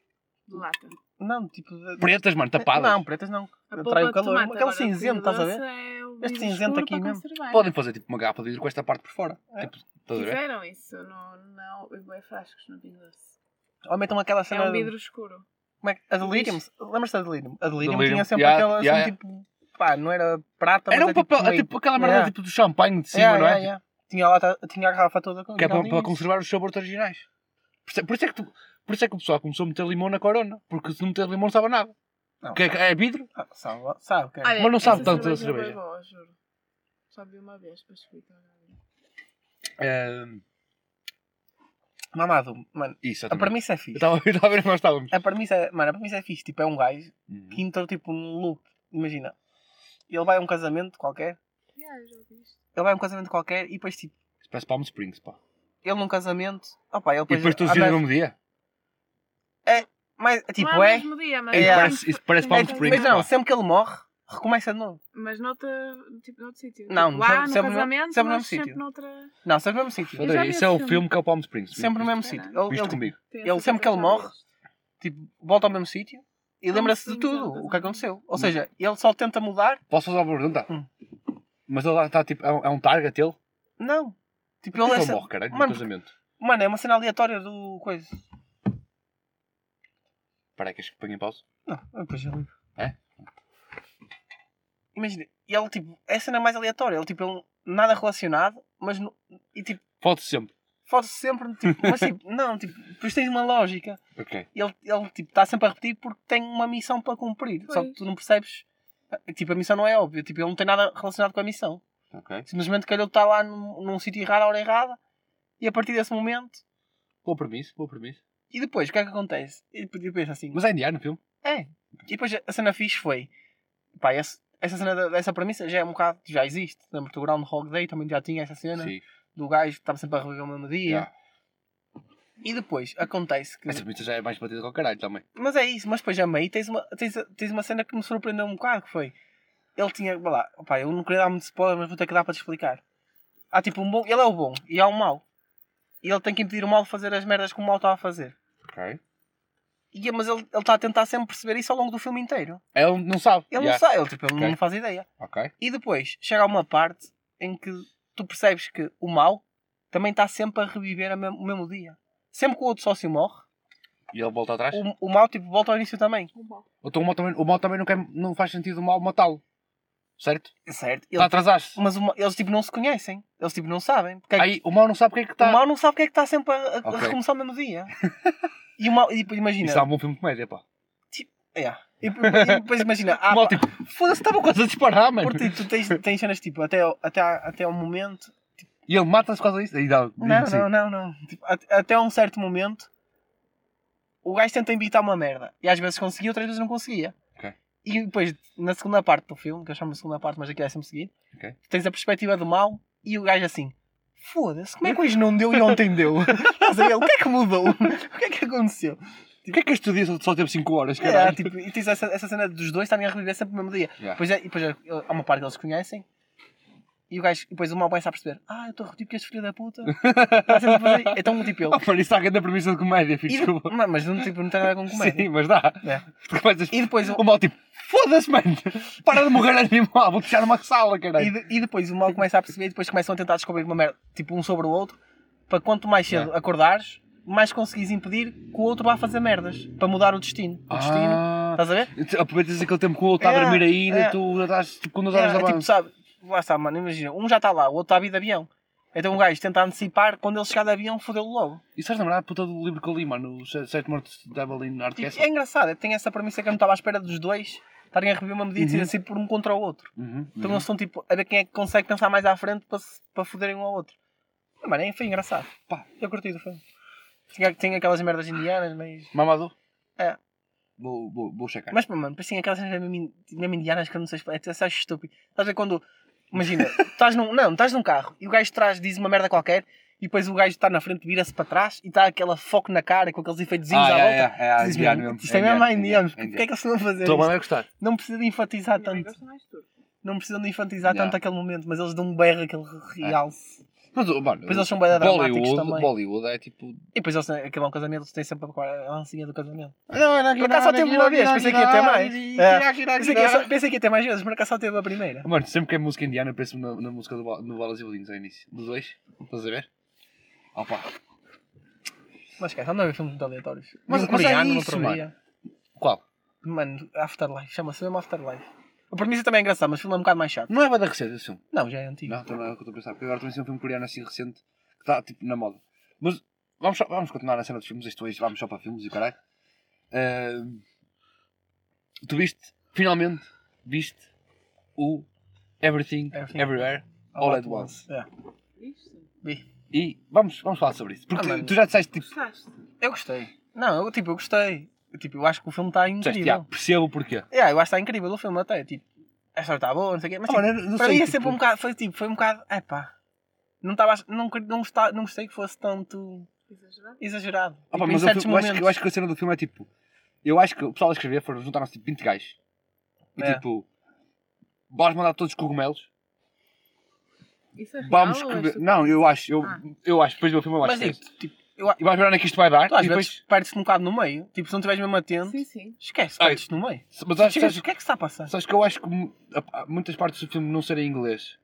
de lata. não, tipo. de- Pretas, mano, tapadas. Não, pretas não. A Atrai o calor. Aquele cinzento, estás a ver? é Este vidro cinzento aqui mesmo. conservar. Podem fazer tipo uma garrafa de vidro com esta parte por fora. É. Tipo, estás a ver? Fizeram isso no, não, bem frascos no Pingo Doce. Ou metam aquela É cena. um vidro escuro. Como é que- a Delirium? Lembras-te da Delirium? A Delirium Delirium, tinha sempre yeah, aquela assim, yeah, tipo. Pá, não era prata, Era mas um é, papel, é meio- tipo aquela merda Yeah. tipo do champanhe de cima, Yeah, não é? yeah, yeah. Tinha, a lata, tinha a garrafa toda com Que é para, para conservar os sabores originais. Por isso, é- por isso é que tu- por isso é que o pessoal começou a meter limão na corona. Porque se não meter limão não sabe nada. Não, Que é, é vidro? Ah, sabe, sabe, que é. Olha, Mas não sabe tanto da cerveja. boa, juro. Só vi uma vez, fui então, É, Mamado, mano, isso, a premissa é fixe. estava a ver nós estávamos. A premissa é, mano, a premissa é fixe. Tipo, é um gajo Uhum. que entrou tipo num loop. Imagina, ele vai a um casamento qualquer, Yeah, já vi isto. ele vai a um casamento qualquer e depois tipo, Isso parece Palm Springs, pá. ele num casamento, opa, ele E depois todos os dias no mesmo dia. mas, tipo, não é é, o mesmo dia, mas Isso Yeah. parece- isso parece Palm é, Springs, mas não, pá. sempre que ele morre, recomeça de novo. Mas noutra, tipo, noutro sítio. Não, tipo, lá sempre- no sempre no- casamento, sempre no mesmo sítio. noutra... Não, sempre no mesmo sítio. Isso é o filme que é o Palm Springs. Sempre no mesmo sítio. Ele, comigo. Ele sempre que ele morre, tipo, volta ao mesmo sítio e lembra-se de tudo o que aconteceu. Ou seja, ele só tenta mudar. Posso fazer uma pergunta? Hum. Mas ele está tipo. É um, é um target ele? Não. Tipo, Ele, ele é. ele essa- morre, caralho, no Mano, casamento. Mano, é uma cena aleatória do coisa. Peraí, queres que ponha em pausa? Não, depois eu ligo. É? Imagina, ele tipo, é a cena mais aleatória. Ele tipo, ele, nada relacionado, mas. no- e tipo, Foda-se sempre. Fode-se sempre. Tipo, mas tipo, não, tipo, depois tens uma lógica. Ok. Ele, ele tipo, está sempre a repetir porque tem uma missão para cumprir. Só que Pois. tu não percebes. Tipo, a missão não é óbvia. Tipo, ele não tem nada relacionado com a missão. Ok. Simplesmente calhou estar lá num, num sítio errado, à hora errada. E a partir desse momento. Boa premissa, boa premissa. E depois, o que é que acontece? E depois eu penso assim. Mas é indiano o filme? É. E depois a cena fixe foi. Pá, esse- essa cena da- dessa premissa já é um bocado. Já existe. Lembro-te do Groundhog Day também já tinha essa cena. Sim. Do gajo que estava sempre a reviver o mesmo dia. Yeah. E depois acontece que. Essa premissa já é mais batida com o caralho também. Mas é isso, mas depois a meio tens uma, tens, tens uma cena que me surpreendeu um bocado, que foi... Ele tinha, vá lá, opá, eu não queria dar muito spoiler, mas vou ter que dar para te explicar. Há tipo um bom, ele é o bom e há o mau. E ele tem que impedir o mal de fazer as merdas que o mal está a fazer. Ok. E, mas ele está a tentar sempre perceber isso ao longo do filme inteiro. Ele não sabe. Ele Yeah. não sabe, ele, tipo, ele Ok. não faz ideia. Ok. E depois chega a uma parte em que tu percebes que o mal também está sempre a reviver a o mesmo dia. Sempre que o outro sócio morre, E ele volta atrás? o, o mal tipo, volta ao início também. Então o mal também, o mal também não, quer, não faz sentido o mal matá-lo. Certo? Certo? Ele Está atrasado. Mas o ma- eles tipo não se conhecem. Eles tipo não sabem. Porque é que- Aí o mal não sabe o que é que está. O mal não sabe porque é que está sempre a, a- a Ok. recomeçar no mesmo dia. e o mal, e depois imagina. Isso é um bom filme de comédia, pá. É. E, depois- e depois imagina. Ah, mal tipo, foda-se, estava quase a disparar, mano. porque tu tens, tens cenas tipo até, ao- até, a- até ao momento. E ele mata-se por causa disso. Aí dá, Não, sim. não, não, não. Tipo, até, até a um certo momento o gajo tenta evitar uma merda. E às vezes conseguia, outras vezes não conseguia. Ok. E depois, na segunda parte do filme, que eu chamo de segunda parte, mas aqui é sempre seguir, Ok. tens a perspectiva do mal e o gajo assim. Foda-se, como é que hoje não deu e ontem deu? Estás a ver? O que é que mudou? O que é que aconteceu? O que é que este dia só teve 5 horas, É, caralho? tipo, e tens essa, essa cena dos dois estarem a reviver sempre no mesmo dia. Yeah. Depois é, e depois é- há uma parte que eles conhecem e o gajo, e depois o mal começa a perceber: Ah, eu estou a repetir porque este filho da puta está sempre a fazer. Então, tipo, ele. Oh, mano, isso está a grande premissa de comédia, filho, E, desculpa. mas mas não, tipo, não tem nada com comédia. Sim, mas dá. É. E depois o, O mal tipo, foda-se, mano. Para de morrer animal, vou deixar numa sala, e, caralho. de- e depois o mal começa a perceber e depois começam a tentar descobrir uma merda, tipo, um sobre o outro, para quanto mais cedo Yeah. acordares, mais conseguis impedir que o outro vá fazer merdas para mudar o destino. O destino, Ah, estás a ver? aproveitas aquele tempo que o outro está a É, dormir ainda é. e tu já estás tipo, com duas É, horas de é tipo, sabe, lá está, mano, imagina, um já está lá, o outro está a vir de avião. Então o gajo tenta antecipar, quando ele chegar de avião, fodeu-lo logo. E estás a lembrar a puta do livro que eu li, mano? Se- Sete Mortos de Devil in Art Tipo, é engraçado, tem essa premissa que eu não estava à espera dos dois estarem a reviver uma medida e Uhum. decidir assim por um contra o outro. Uhum, Então uhum. eles estão tipo a ver quem é que consegue pensar mais à frente para, para foderem um ao outro. Mano, é, foi engraçado. Pá. Eu curti do filme. Tinha, tinha aquelas merdas indianas, mas. Mamadou? É. Vou, vou, vou checar. Mas mano, depois aquelas cenas mesmo, indianas que eu não sei explicar. É só estúpido. Estás a ver quando. Imagina, estás num. Não, estás num carro e o gajo de trás diz uma merda qualquer e depois o gajo está na frente, vira-se para trás e está aquela foco na cara com aqueles efeitozinhos Ah, à é, volta. é, é, Tu é dizes, "Mano, mesmo. Isto é mesmo a indianos. é Porquê é que eles estão a fazer isto? vai gostar. Não precisa de enfatizar tanto. Não precisam de enfatizar Yeah. tanto aquele momento, mas eles dão um berro, aquele realce. Mas, mano, Depois eles são dramáticos Bollywood, também. Bollywood é tipo... E depois eles aquele é um casamento, eles têm sempre a lancinha do casamento. Não, não, Por acaso só teve uma vez, pensei que ia ter mais. É, Pensei que, ia ter mais vezes, por acaso só teve a primeira. Mano, sempre que é música indiana, eu penso na, na música do, Bolas e Bolinhos ao início. Dos dois. Estás a ver? Opa. Mas cara, anda a ver filmes muito aleatórios. Mas- Mas, mas é isso, mano. Qual? Mano, Afterlife, chama-se mesmo Afterlife. A premissa também é engraçada, mas o filme é um bocado mais chato. Não é bem da recente esse filme. Não, já é antigo. Não, então não é o que eu estou a pensar. Porque agora também tem um filme coreano assim recente que está tipo na moda. Mas vamos, só- vamos continuar na cena dos filmes. Isto hoje vamos só para filmes e o caralho. Ahm, tu viste, finalmente, viste o Everything, Everything. Everywhere All at Once. É. Isto. Vi. E vamos, vamos falar sobre isso. Porque Ah, tu já disseste tipo. Gostaste? Eu gostei. Não, eu, tipo, eu gostei. Eu, tipo, eu acho que o filme está Disseste, incrível. já, percebo o porquê. É, eu acho que está incrível o filme até. Tipo, a história está boa, não sei o quê. Mas Ah, tipo, eu não para sei, mim é tipo, sempre um bocado. Foi tipo, foi um bocado. É pá. Não, estava, a- não, não, gostava- não gostei que fosse tanto Exagerado? exagerado. Ah, pá, Tipo, mas eu, certos eu acho, que- eu acho que a cena do filme é tipo. Eu acho que o pessoal a escrever foram juntar-nos tipo 20 gajos. E É. tipo. vamos mandar todos os cogumelos. Isso é Vamos real ou comer. és tu? Não, eu acho, eu, Ah. eu acho, depois do filme eu acho Mas que é tipo, eu, E vais ver onde é que isto vai dar. tu às e vezes depois, perdes-te um bocado no meio. Tipo, se não estiveres mesmo atento, Sim, sim. esquece, Ai. perdes-te no meio. mas acho, sabes, o que é que se está a passar? sabes que eu acho que muitas partes do filme não serem em inglês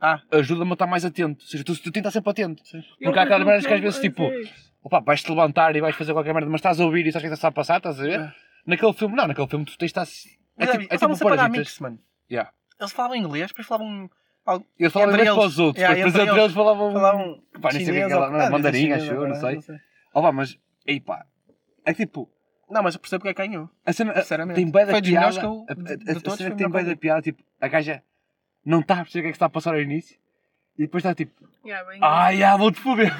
Ah, ajuda-me a estar mais atento. Ou seja, tu, tu tens de estar sempre atento. sim. Porque há aquelas Eu- merdas que às eu- vezes, eu- tipo, eu- opa, vais-te levantar e vais fazer qualquer merda, mas estás a ouvir e sabes o que é está a passar, estás a ver? É. Naquele filme, não, naquele filme tu tens de estar. É tipo, é eles tipo dar parasitas. mix, mano. Yeah. Eles falavam inglês, depois falavam. Falavam Entre inglês para os outros, Yeah, depois entre entre eles falavam. falavam Pá, nem o que é que não, ah, mandarim, acho eu, agora, não sei. Ó vá, mas. Aí pá. É que tipo. Não, mas eu percebo porque é que ganhou. A cena Sinceramente. tem bem da piada. que eu- a- de- a- a cena que tem bem que da eu piada, tipo, a gaja não está a perceber o que é que está a passar ao início e depois está tipo, Yeah, bem ah, vou-te foder.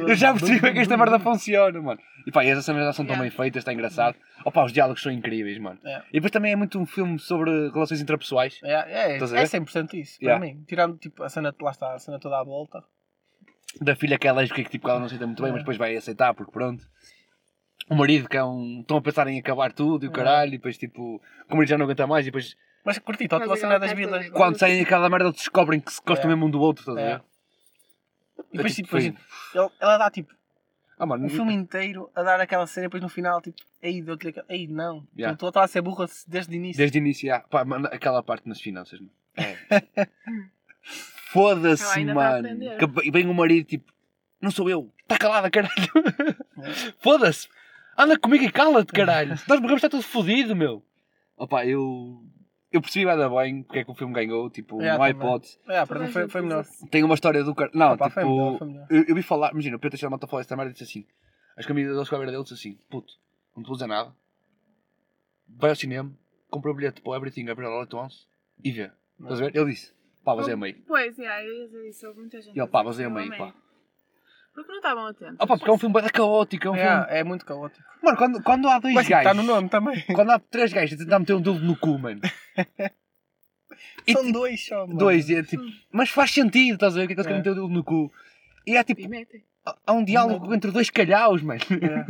Eu Eu já percebi como é que esta merda funciona, mano. E pá, e as cenas já são tão Yeah. bem feitas, está engraçado. Opa, os diálogos são incríveis, mano. É. E depois também é muito um filme sobre relações interpessoais. É, é, é ver? 100% isso, para Yeah. mim. Tirando tipo, a cena, lá está, a cena toda à volta. Da filha que é lésbica que tipo, ela não aceita muito bem, É. mas depois vai aceitar porque pronto. O marido que é um. Estão a pensar em acabar tudo e o É. caralho, e depois tipo. O marido já não aguenta mais e depois Mas curti, toda a cena das vilas. quando saem aquela merda eles descobrem que se gostam É. mesmo um do outro, estás a É. ver? E depois, É, tipo, tipo, depois, ele- ela dá tipo Ah, mano, um filme inteiro a dar aquela cena e depois no final, tipo, ei, deu-te aquela. Ei, não. Yeah. Estás a ser burra desde o início. Desde o início, já. Pá, mano, aquela parte nas finanças, mano. É. Foda-se, está mano. aprender. Que vem o marido tipo, não sou eu, está calada, caralho. É. Foda-se, anda comigo e cala-te, caralho. Nós morremos, está tudo fodido, meu. Opa, eu. Eu percebi bem, bem porque é que o filme ganhou, tipo, Yeah, também. hipótese. É, para mim a foi, foi melhor. Tem uma história do cara. Não, Opa, tipo. foi melhor, foi melhor. Eu, eu vi falar, imagina, o Pedro Teixeira Mota falou esta merda e disse assim: Acho que a medida deles vai ver dele disse assim: Puto, não te vou dizer nada, vai ao cinema, compra o bilhete para o Everything Every All At Once e vê. Estás a ver? Ele disse: Pá, mas é meio. Pois, yeah, eu ia dizer isso. Houve muita gente. E a ele, pá, mas é eu meio, amei. pá. Porque não estavam atentos. Pá, porque é um filme bem caótico, é um filme. É, é muito caótico. Mano, quando, quando há dois Mas gajos. está no nome também. Quando há três gajos a tentar meter um dedo no cu, mano. E São tipo, dois só, mano. dois, é tipo. Mas faz sentido, estás a ver? Que é que eles querem É. meter o dedo no cu. E é tipo. E metem. Há- Há um diálogo entre dois calhaus, mano. É.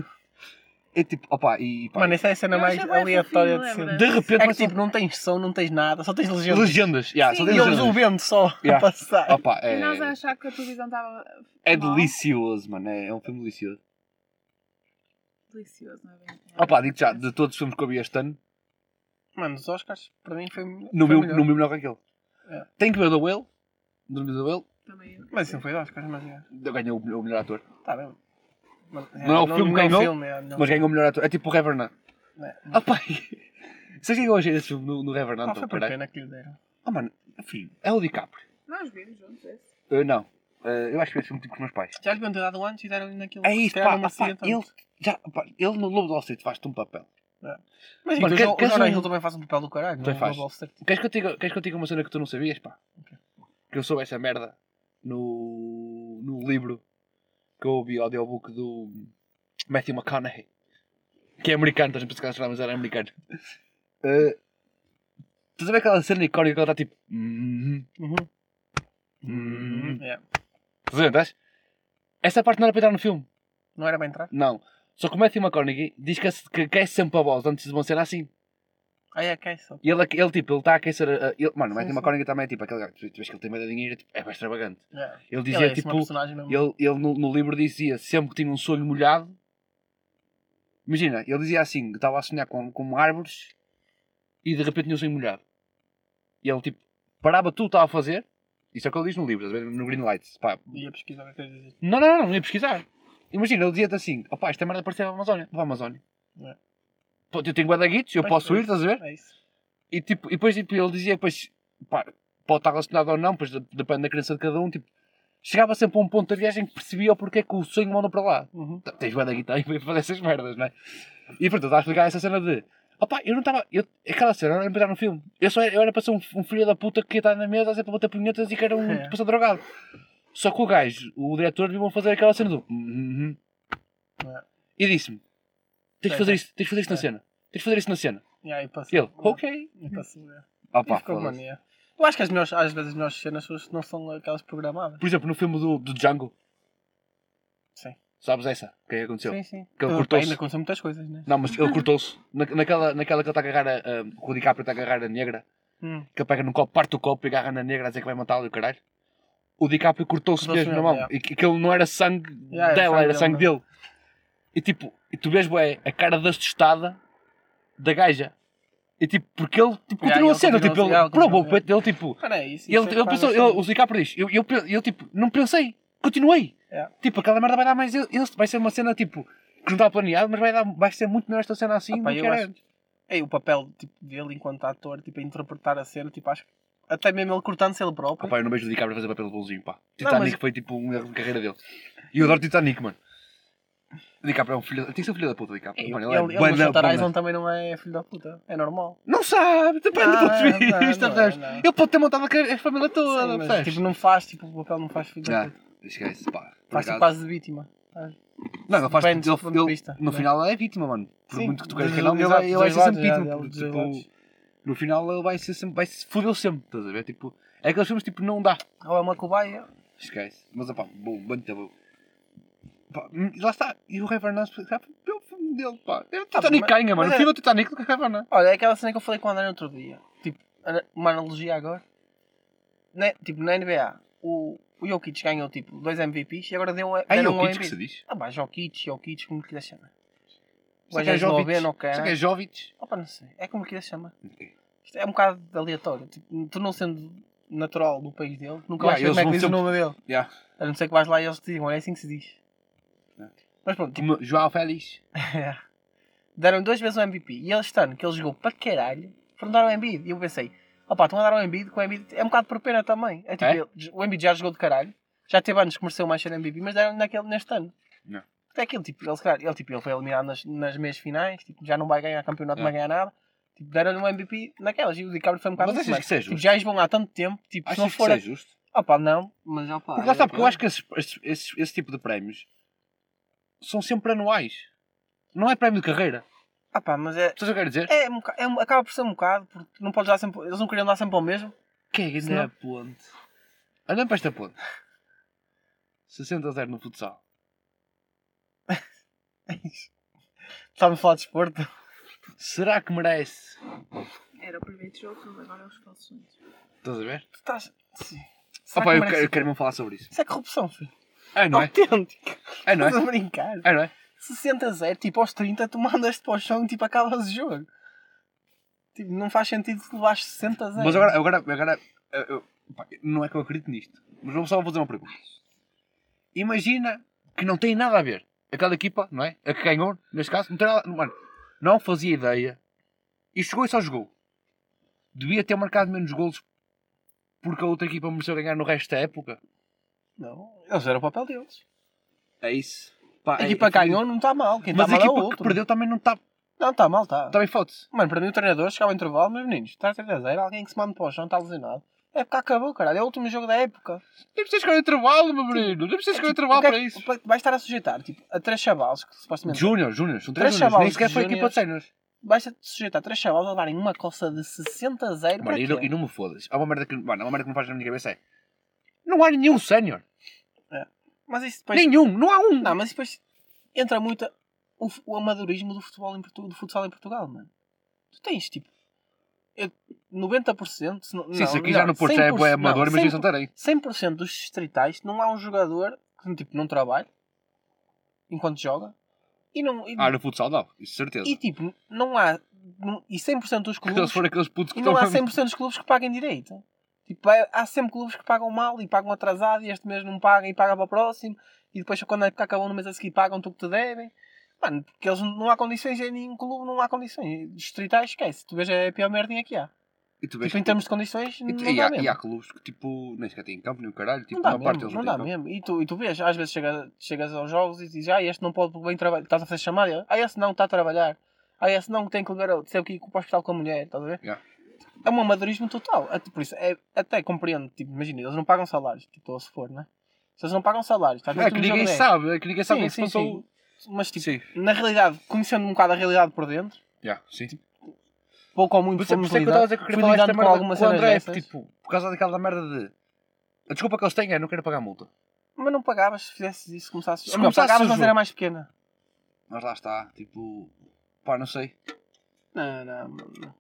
É tipo, opa, e. Pá, Mano, essa é a cena Eu mais achei bué aleatória de fofinho, sempre. de repente, É que mas tipo, não tens som, não tens nada, só tens legendas. legendas. Yeah, só Sim, tem E eles legendas. o vendo só Yeah. a passar. Opa, E nós a é, achar que a televisão estava. é mal. delicioso, mano. É, é um filme delicioso. Delicioso, não é bem? Opa, digo já, de todos os filmes que eu vi este ano, Mano, os Oscars, para mim, foi, no foi meu, melhor. no meu melhor que aquele. É. Tem que ver o The Whale. No The Whale, Também. Mas isso não foi de Oscars, mas é. ganhou o, o melhor ator. Tá bem. Mas, Não é o filme que não é ganhou, filme, é, não. Mas ganhou o melhor ator. É tipo o Revenant. É, Ah, pá. Sabes quem eu achei desse filme no, no Revenant? não foi por pena que lhe deram. Ah, mano, enfim, é o DiCaprio. Nós vimos juntos esse. Uh, não, Uh, eu acho que esse filme tipo com os meus pais. Já lhe deviam ter dado antes e deram-lhe naquilo. É isso, pá, não pá, pá, ele, já, pá, ele no Lobo de Wall Street faz-te um papel. Mas Mano, quer- o queres Jonah um- Hill também faz um papel do caralho. Também no faz. Queres que, eu te diga, queres que eu te diga uma cena que tu não sabias, pá? Que eu soube essa merda no, no livro que eu ouvi, audiobook do Matthew McConaughey. Que é americano, estás a pensar que mas era americano. Uh, estás a ver aquela cena icónica que ele está tipo... "Mhm, Uhum. mhm". Yeah. Estás a ver, estás? Essa parte não era para entrar no filme. Não era bem entrar? Não. Só que o Matthew McConaughey diz que, que aquece sempre a voz antes de uma cena assim. Ah, é, que é. E ele, ele tipo, ele está a aquecer. a- a- ele, mano, o Matthew. McConaughey também é tipo aquele gajo. Tu vês que ele tem medo de dinheiro, tipo, é bem extravagante. Yeah. Ele Ele dizia é assim, uma tipo. Ele, ele no, no livro dizia sempre que tinha um sonho molhado. Imagina, ele dizia assim: que estava a sonhar com, com árvores e de repente tinha um sonho molhado. E ele tipo, parava tudo o que estava a fazer. Isso é o que ele diz no livro, no Green Lights. Pá, Ia pesquisar o que é que dizer. não, não, não, não ia pesquisar. Imagina, ele dizia-te assim: opá, esta merda parecia a Amazónia, vou à Amazónia. É. Eu tenho guarda-guitos, eu Pois, posso pois. ir, estás a ver? É isso. E, tipo, e depois tipo, ele dizia, depois, pá, pode estar relacionado ou não, pois de- depende da crença de cada um. Tipo, chegava sempre a um ponto da viagem que percebia o porquê que o sonho mandou para lá. Uhum. Tens bué da guitarra para fazer essas merdas, não é? E pronto, estava a explicar essa cena de. Opá, eu não estava. Aquela cena, eu não era para estar no filme. Eu, só era, eu era para ser um, um filho da puta que ia estar na mesa a para bater punhetas e que era um É. passar drogado. Só que o gajo, o diretor, viu-me fazer aquela cena do. "Uhum". É. E disse-me: Tens de Sei, fazer sei. isto, tens de fazer isto na É. cena. Tens de fazer isto na cena. E passou. Ele, ok. E passou, é. Opa, ficou foda-se. mania. Eu acho que as melhores, às vezes as melhores cenas não são aquelas programadas. Por exemplo, no filme do, do Django, Sim. sabes essa? O que é que aconteceu? Sim, sim. Que ele cortou-se. Ainda aconteceu muitas coisas, né? Não, mas ele cortou-se. Na, naquela, naquela que ele está a agarrar a, o DiCaprio está a agarrar a negra Hum. que ele pega num copo, parte o copo e agarra na negra a dizer que vai matá-lo e o caralho. O DiCaprio cortou-se Cortou-se mesmo na mão. yeah. E que aquilo não era sangue Yeah, dela, era dele, sangue não. dele. E tipo, e tu vês bué, a cara da assustada da gaja. E tipo, porque ele tipo, Yeah, continua a cena, tipo, ele provou o peito dele, tipo. É isso. Ele, é ele pensou, ele, o DiCaprio diz, eu, eu, eu tipo, não pensei, continuei. Yeah. Tipo, aquela merda vai dar mais. Ele, vai ser uma cena tipo, que não estava planeado, mas vai, dar, vai ser muito melhor esta cena assim Ah, pá, do que eu era antes. É, o papel tipo, dele enquanto ator, tipo, a interpretar a cena, tipo, acho que até mesmo ele cortando-se ele próprio. Ah, pá, eu não vejo o DiCaprio fazer papel de bonzinho, pá. Não, Titanic mas- foi tipo um erro de carreira dele. E eu adoro Titanic, mano. O DiCaprio é um filho. Tem que ser um filho da puta, DiCaprio. Ele, Mano, ele, é ele no da Shutter Island também não é filho da puta. É normal. Não sabe, depende do Não, ponto de não, vista. não, percebes? não. Ele pode ter montado a família toda, Sim, mas, percebes? tipo, não faz, tipo, o papel não faz filho da puta. esquece, pá. Faz tipo quase de vítima. Não, ele faz. Depende Ele, ele- vista, no né? final ele é vítima, mano. Por Sim, muito que tu queiras que não, ele, vai- ele dos vai ser sempre vítima. tipo, no final ele vai ser sempre. Vai se fodeu sempre, estás a ver? Tipo, é aqueles filmes tipo, não dá. Ou é uma cobaia. Esquece. Mas, opá, bom, muito bom. Pá, hum, lá está. E o Revenant, já foi o filme dele, pá. É o Titanic mas- ganha, mano. mas O é- filme é o Titanic do que o Revenant. Olha, é aquela cena que eu falei com o André no outro dia. Tipo, uma analogia agora. Na, tipo, na NBA, o, o Jokic ganhou tipo dois MVPs e agora deu, É deram o um que se diz. Ah, pá, Jokic, Jokic, como que lhe chama? O que gajo é é Jovic. Só que é. Jovic. Opa, não sei. É como que lhe chama. Isto é um bocado aleatório. Tipo, tu não sendo natural do país dele, nunca Yeah, vais saber eles como é que diz sempre- o nome dele. Yeah. A não ser que vais lá e eles te digam, é assim que se diz. Mas pronto, tipo, João Félix. deram duas vezes o MVP. E este ano, que ele jogou para caralho, foram dar o Embiid. E eu pensei, opá, estão a dar o Embiid, que o Embiid é um bocado por pena também. É tipo, É? ele- o Embiid já jogou de caralho, já teve anos que mereceu mais ser MVP, mas deram naquele, neste ano. Não. Até aquilo, tipo, ele, ele, tipo, ele foi eliminado nas, nas meias finais, tipo, já não vai ganhar campeonato, não vai ganhar nada. Tipo, deram-lhe um MVP naquelas. E o DiCaprio foi um bocado Mas achas que isso é Tipo, já eles vão há tanto tempo, tipo, se não Achas que for... isso é justo? Opá, não, mas opá... Porque lá está, porque eu é- acho que esses, esses- esses- esse tipo de prémios são sempre anuais. Não é prémio de carreira. Opá, mas é... Sabes o que eu quero dizer? É, um é um- acaba por ser um bocado, porque não podes dar sempre... Eles não queriam dar sempre ao mesmo. Que é Senão- a ponte? Olhando para esta ponte. 60 a 0 no futsal. Estava a falar de esporte. Será que merece? Era o primeiro jogo, agora é os falsos. Estás a ver? Tu estás... Sim. Será Opa, que eu merece- eu quero mesmo falar sobre isso. Isso é corrupção, filho. É, não é? Autêntico. É, não é? Estás a brincar. É, não é? 60 a 0, tipo aos 30, tu mandas-te para o chão e tipo acabas o jogo. Tipo, não faz sentido tu levares 60 a 0. Mas agora, agora, agora eu- pá, não é que eu acredito nisto. Mas vamos só fazer uma pergunta. Imagina que não tem nada a ver. Aquela equipa, não é? A que ganhou, neste caso, não tem nada. Mano, não fazia ideia. E chegou e só jogou. Devia ter marcado menos golos porque a outra equipa mereceu ganhar no resto da época. Não, eles eram o papel deles. É isso. Pá, A é- equipa é- ganhou não está mal. Quem Mas a mal é o equipa que outro. perdeu também não está. Não, está mal, está. Também foda-se. Mano, para mim o treinador chegava ao intervalo, meus meninos, está a 30 a 0, alguém que se manda para o chão está lesionado. É porque acabou, caralho. É o último jogo da época. Nem precisas ao intervalo, meu menino. Nem precisas chegar ao intervalo é para isso. Vais estar a sujeitar tipo, a três chavalos que supostamente. Júnior, Júnior. São três Três. Nem sequer foi a equipa de júniores. séniores. Vais te sujeitar três chavalos a levarem uma coça de 60 a 0. Mano, para e não, e não me fodas. Há uma merda que, mano, há uma merda que não faz na minha cabeça é. Não há nenhum sénior. Mas isso depois. Nenhum, não há um. Não, mas depois entra muito o, o amadorismo do futebol em Portu- do futsal em Portugal, mano. Tu tens tipo eu- 90%, se não, Sim, se aqui não, já no Porto é 100%, bué amador, imagina 100%, Santarém. 100% dos distritais não há um jogador que tipo, não trabalha enquanto joga e não e, Ah, no futsal não, isso certeza. e, tipo não há não- e 100% dos Porque eles clubes foram aqueles putos que e não há estão. 100% dos clubes que paguem direito. Tipo, é- há sempre clubes que pagam mal e pagam atrasado e este mês não paga e paga para o próximo. E depois, quando a época acabou no mês a seguir, pagam tu o que te devem. Mano, porque eles não há condições em nenhum clube, não há condições. Distritais, esquece. Tu vês é a pior merdinha que há. E tu vês Tipo, em termos de condições, e, não tu- e dá há, mesmo. e há clubes que tipo nem sequer têm campo nem o caralho. Tipo, Não dá uma parte mesmo, deles não não dá campo. mesmo. E tu, e tu vês, às vezes chega, chegas aos jogos e dizes, ah, este não pode bem trabalhar. Estás a fazer chamada? Ah, esse não está a trabalhar. Ah, esse não tem que levar outro. Sempre que ir para o hospital com a mulher. Estás a ver? Yeah. É um amadorismo total. Até, por isso, é, até compreendo. Tipo, imagina, eles não pagam salários. Tipo, ou se for, né? Se eles não pagam salários, estás É que ninguém sabe, é que ninguém sabe o que se passou. Mas, tipo, Sim, na realidade, conhecendo um bocado a realidade por dentro, yeah, sim. pouco ou muito fomos é que eu dizer lidando, que eu queria falar esta lidando com André, tipo, por causa daquela merda de. A desculpa que eles têm é não quero pagar multa. Mas não pagavas se fizesses isso, começasses... Se começasses pagavas, mas era mais pequena. Mas lá está, tipo. Pá, não sei. Não, não, não.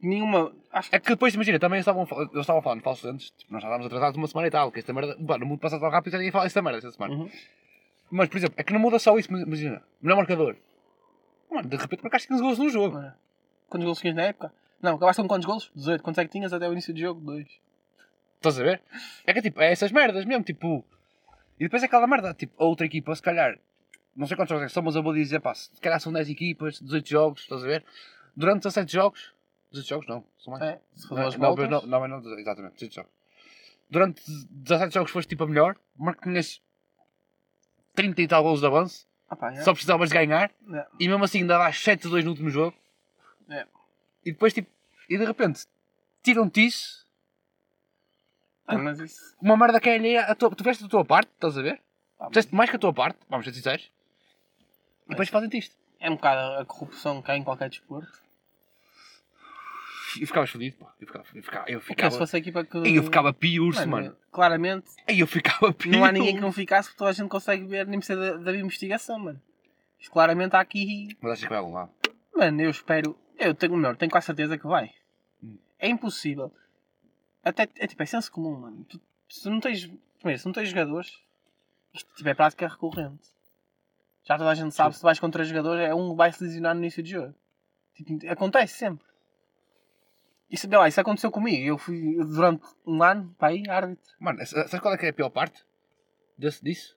Nenhuma. Acho. É que depois, imagina, também estavam, eles estavam a falar de falsos antes, tipo, nós já estávamos atrasados uma semana e tal, que esta merda, pá, no mundo passa tão rápido, já ninguém fala esta merda esta semana. Uhum. Mas, por exemplo, é que não muda só isso, mas imagina, melhor marcador. Mano, de repente marcaste 15 gols no jogo. É. Quantos golos tinhas na época? Não, acabaste com quantos golos? 18. Quantos é que tinhas até o início do jogo? 2. Estás a ver? É que tipo, é essas merdas mesmo, tipo. E depois é aquela merda, tipo, a outra equipa, se calhar, não sei quantos jogos é que são, mas eu vou dizer, pá, se calhar são 10 equipas, 18 jogos, estás a ver? Durante 17 jogos, 18 jogos não, são mais. É, se for Não, duas não, voltas. não, não, não, não, exatamente, 18 jogos. Durante 17 jogos foste tipo a melhor, mas tinhas 30 e tal golos de avanço, Ah, pá, é. só precisavas ganhar, É. e mesmo assim ainda dás 7-2 no último jogo. É. E depois, tipo, e de repente, tiram-te isso, Ah, mas isso. uma merda que é alheia, a tua, tu fizeste a tua parte, estás a ver? mas Fizeste mais que a tua parte, vamos ser sinceros, e depois fazem-te isto. é um bocado a corrupção que há em qualquer desporto. E ficavas fodido, pá. Eu ficava, eu ficava, eu ficava, se fosse a equipa que. Eu ficava piurso, Mano, mano. Claramente, Ei, eu ficava piurso. não há ninguém que não ficasse porque toda a gente consegue ver, nem precisa da, da investigação, mano. Isto claramente há aqui. Mas achas que vai algum lado? Mano, eu espero. Eu tenho melhor, tenho quase certeza que vai. Hum. É impossível. Até é tipo, é senso comum, mano. Tu, se não tens. Primeiro, se não tens jogadores, isto tipo, é prática recorrente. Já toda a gente sabe, se vais contra jogadores, é um que vai se lesionar no início do jogo. Tipo, acontece sempre. Isso, lá, isso aconteceu comigo. Eu fui durante um ano para aí, árbitro. Mano, sa- sabes qual é que é a pior parte? Desse, disso?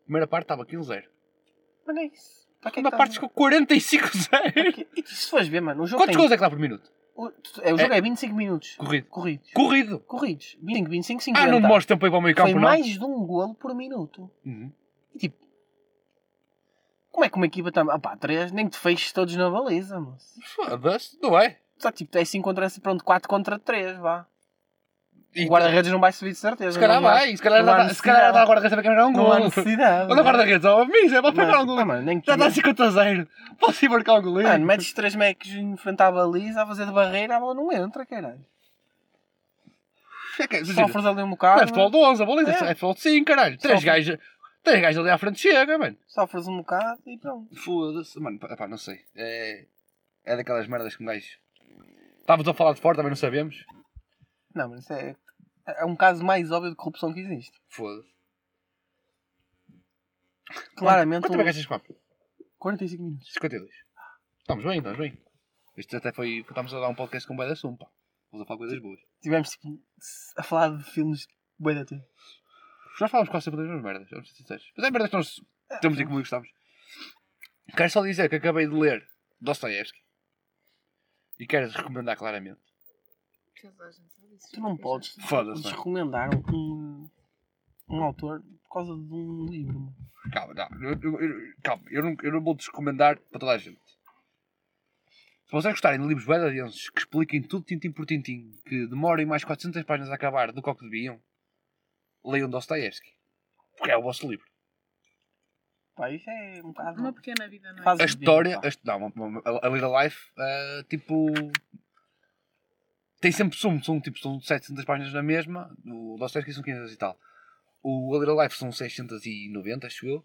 A primeira parte estava 15-0. Mano, é isso. Para é segunda que parte tá- ficou 45-0. que- E se fores ver, mano, o jogo Quantos tem... gols é que dá por minuto? O, tu- é, o jogo é 25 minutos. Corrido. Corridos. Corrido. Corridos. 25, 25, 50. Ah, não demoras tempo ir para o meio Foi campo, não? mais de um golo por minuto. Uhum. E tipo, como é que uma equipa está. Ah pá, 3, nem que te feches todos na baliza, moço. Foda-se, não é? Só tipo, é 5 contra pronto, 4 contra 3, vá. E, O guarda-redes não vai subir de certeza. se calhar não vai, se calhar não dá- se calhar dá necessidade. agora que saber que um Não gol. há necessidade. Olha o guarda-redes, ó, amigo, é para pegar um gol. Já está 50 a 0. Posso ir marcar um golinho? Mano, metes 3 mecs em frente à baliza a fazer de barreira, a bola não entra, caralho. É que- Sofres ali um Não bocado. é futebol de 11, a baliza É. é futebol de 5, caralho. Três Só- gajos, três gajos ali à frente chega, mano. Sofres um bocado e pronto. Foda-se, mano, pá, não sei. É, é daquelas merdas que um gajo. Estávamos a falar de fora, também não sabemos. Não, mas isso é. É um caso mais óbvio de corrupção que existe. Foda-se. Claramente. Quanto um- tempo é que achas que vamos? 45 minutos. 52. Estamos bem, estamos bem. Isto até foi. Estamos a dar um podcast com o da Sum, pá. Vamos a falar coisas boas. Tivemos tipo, a falar de filmes bué da tempo. Já falámos quase sempre das mesmas merdas, vamos ser sinceros. Mas é merdas que nós temos e como gostamos. Quero só dizer que acabei de ler Dostoevsky. E quero recomendar claramente. Toda a gente sabe isso. Tu não podes Foda-se, mano. recomendar um, um autor por causa de um livro. Calma, não, eu, eu- eu- calma, eu não, eu não vou desrecomendar para toda a gente. Se vocês gostarem de livros bem densos que expliquem tudo tintim por tintim, que demorem mais 400 páginas a acabar do que o que deviam, leiam Dostoevsky. Porque é o vosso livro. Pá, isso é um bocado. Uma pequena vida, não é? Faz- A história, pá. a, não, uma- a Little Life, eh, tipo. Tem sempre sumo, são tipo são 700 páginas na mesma, o Dostoevsky são 500 e tal. O A Little Life são 690, acho eu.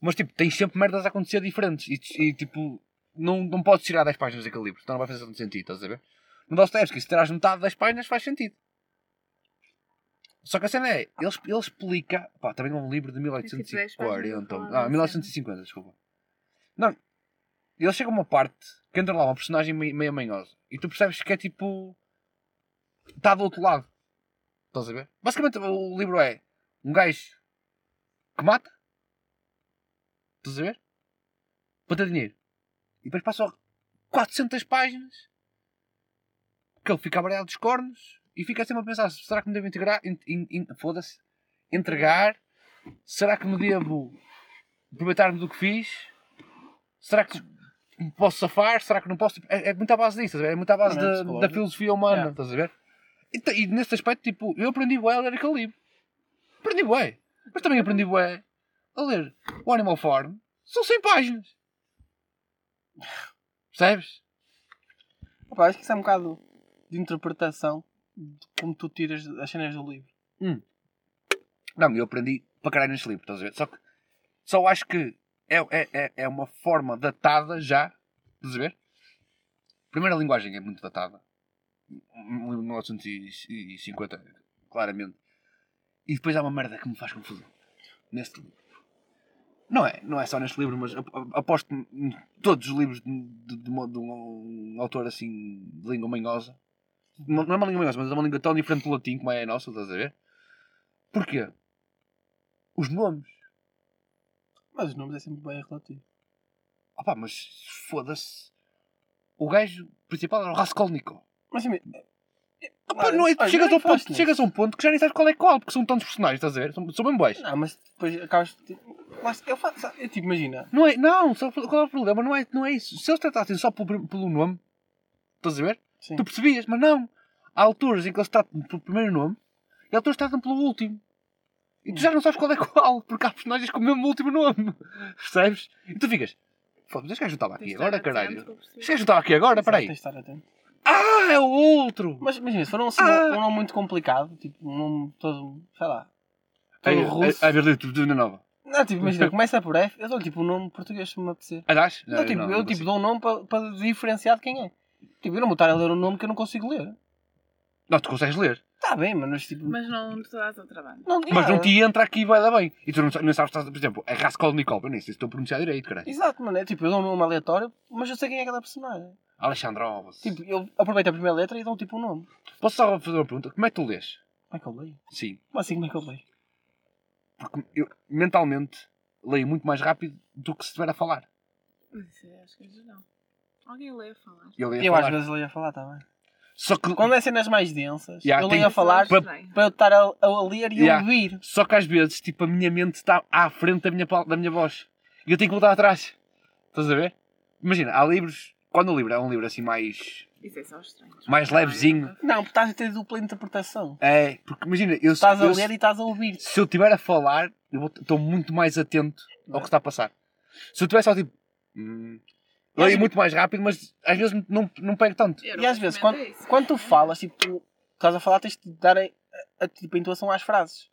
Mas tipo, tem sempre merdas a acontecer diferentes. E, e, tipo, não, não podes tirar 10 páginas daquele livro, então não vai fazer tanto sentido, estás a ver? No Dostoevsky, se tirares metade das páginas, faz sentido. Só que a cena é, ele, ele explica. Pá, também é um livro de tipo 10 páginas a 1840. falar Ah, da 1950, desculpa. Não, ele chega a uma parte que entra lá uma personagem meio, manhosa e tu percebes que é tipo. Está do outro lado. Estás a ver? Basicamente o livro é um gajo que mata. Estás a ver? Para ter dinheiro. E depois passa 400 páginas que ele fica abaralhado dos cornos e fica sempre a pensar: será que me devo integrar? In, in- in- Foda-se. Entregar? Será que me devo aproveitar-me do que fiz? Será que me posso safar? Será que não posso? É, é muito à base disso, é muito à base é da, da filosofia humana, É. estás a ver? E, e nesse aspecto, tipo, eu aprendi bué a ler aquele livro. Aprendi bué. Mas também aprendi bué a ler o Animal Farm. São 100 páginas. Percebes? Pá, acho que isso é um bocado de interpretação como tu tiras as cenas do livro. Não, eu aprendi para caralho neste livro, estás a ver? Só que só acho que é, é, é, é uma forma datada já, estás a ver? A linguagem é muito datada. Um livro de 1950, claramente. E depois há uma merda que me faz confusão. Neste livro. Não é, não é só neste livro, mas ap- ap- aposto em todos os livros de, de, de de um autor assim de língua manhosa. Não é uma língua manhosa, mas é uma língua tão diferente do latim como é a nossa, estás a ver? Porquê? Os nomes. Mas os nomes é sempre bem relativo. Opá, mas foda-se. O gajo principal era o Raskolnikov. Mas assim, Opá, não é, olha, chegas, nem ao ponto, chegas a um ponto que já nem sabes qual é qual, porque são tantos personagens, estás a ver? São, são bem bois. Não, mas depois acabas. Está- eu faço. Eu, tipo, imagina. Não é, não, só, qual é o problema? Não é, não é isso. Se eles tratassem só pelo, pelo nome, estás a ver? Sim. Tu percebias, mas não. Há alturas em que eles tratam pelo primeiro nome e há alturas que tratam pelo último. E tu já não sabes qual é qual, porque há personagens com o mesmo último nome. Percebes? E tu ficas, foda-se, este gajo não estava aqui de agora, caralho. Este gajo não estava aqui agora, Tens peraí. de estar atento. Ah, é o outro! Mas imagina, se for um, assim, Ah. um nome muito complicado, tipo um nome todo. sei lá. Todo Aí, russo. a ver, tudo na nova. Não, tipo, imagina, começa por F, eu dou tipo um nome português se me apetecer. Ah, dás? Não, tipo, eu tipo, dou um nome para para diferenciar de quem é. Tipo, eu não vou estar a ler um nome que eu não consigo ler. Não, tu consegues ler. Está bem, mas tipo. Mas não te dás ao trabalho. não, Mas não te entra aqui e vai dar bem. E tu não, sa- não sabes, por exemplo, é Raskolnikov. Eu nem sei se estou a pronunciar direito, caralho. Exato, mano. É tipo, eu dou um nome aleatório, mas eu sei quem é aquela personagem. Alexandrov. Tipo, eu aproveito a primeira letra e dou tipo um nome. Posso só fazer uma pergunta? Como é que tu lês? Como é que eu leio? Sim. Como assim, como é que eu leio? Porque eu, mentalmente, leio muito mais rápido do que se estiver a falar. Mas isso é, acho que é geral. Alguém lê a falar. Eu leio a Eu às falar. vezes leio a falar também. Só que, Quando é cenas mais densas, Yeah, eu leio a falar Pa- para, Estranho. eu estar a, a ler e Yeah. ouvir. só que às vezes, tipo, a minha mente está à frente da minha, da minha voz. E eu tenho que voltar atrás. Estás a ver? Imagina, há livros... Quando o livro é um livro assim mais... Isso é só estranho. Mais levezinho. Não, porque estás a ter dupla interpretação. É, porque imagina, eu, Estás a eu- ler e estás a ouvir. se eu estiver a falar, eu estou muito mais atento ao que está a passar. Se eu estiver só tipo. Hum, às leio muito mais rápido, mas às vezes não, não pego tanto. Eu E às vezes, quando, isso. quando tu falas, tipo, tu estás a falar, tens de dar a, a, tipo, a intuação às frases.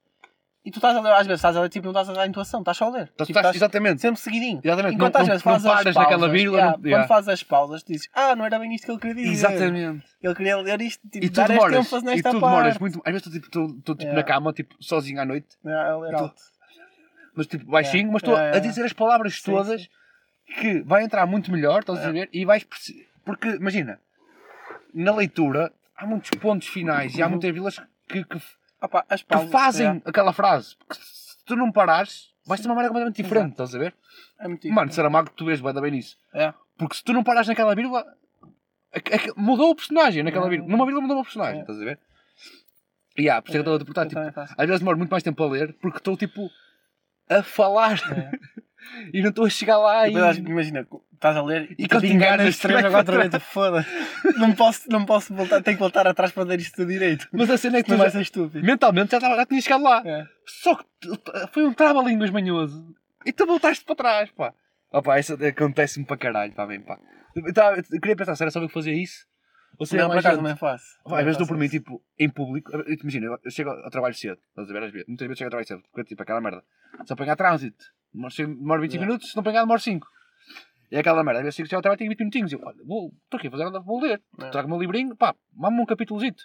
E tu estás a ler, às vezes estás a ler, tipo, não estás a dar a intuação, estás só a ler. Tipo, estás- estás exatamente. sempre seguidinho. Exatamente. Enquanto não, às não- vezes não fazes as paras pausas, naquela vírgula. yeah, não- yeah. Quando fazes as pausas, tu dizes, ah, não era bem isto que ele queria dizer. Exatamente. Ele queria ler isto, tipo, E tu dar este demoras. ênfase E nesta tu parte. demoras muito. Às vezes estou tipo, estou, tipo Yeah. na cama, tipo, sozinho à noite, Yeah, a ler E tu- alto. mas tipo baixinho, Yeah. mas estou Yeah, a dizer as palavras Sim, todas sim. Que vai entrar muito melhor, estás a Yeah. ver? E vais perce- Porque, imagina, na leitura há muitos pontos finais e há Uhum. muitas vilas que, que Opa, as que pausas, fazem yeah, aquela frase. Porque se tu não parares, vais ter uma maneira completamente diferente, Exato. estás a ver? é muito Mano. Saramago, tu vês, vai dar bem nisso. É. Porque se tu não parares naquela vírgula, aqu- aqu- mudou o personagem naquela É. vírgula. Numa vírgula mudou o personagem, É. estás a ver? E há, por isso é que eu estou a tipo, às vezes demoro muito mais tempo a ler porque estou tipo a falar É. e não estou a chegar lá e. Depois, imagina, estás a ler E e quando te enganas enganas, três vai ou quatro para vezes, foda não posso, não posso voltar, tenho que voltar atrás para ler isto tudo direito. Mas a cena é que tu Não já, ser estúpido. mentalmente já, tava, já tinha chegado lá. É. Só que foi um trava-línguas manhoso e tu voltaste para trás, pá. Opa, isso acontece-me para caralho, pá, bem, pá. Eu, tava- eu queria pensar se era só eu que fazia isso ou se era Não, por acaso gente. também faço. Pá, Às vezes dou por mim, tipo, em público. Imagina, eu- chego ao trabalho cedo, estás a ver. Muitas vezes chego ao trabalho cedo, porque tipo, aquela merda. Se apanhar trânsito, demoro 25 Yeah. minutos, se não apanhar, demoro 5. E é aquela merda, às vezes ao trabalho tenho 20 minutinhos. Eu, olha, vou, estou aqui a fazer nada, vou ler. Yeah. Trago o meu livrinho, pá, mamo um capítulozito.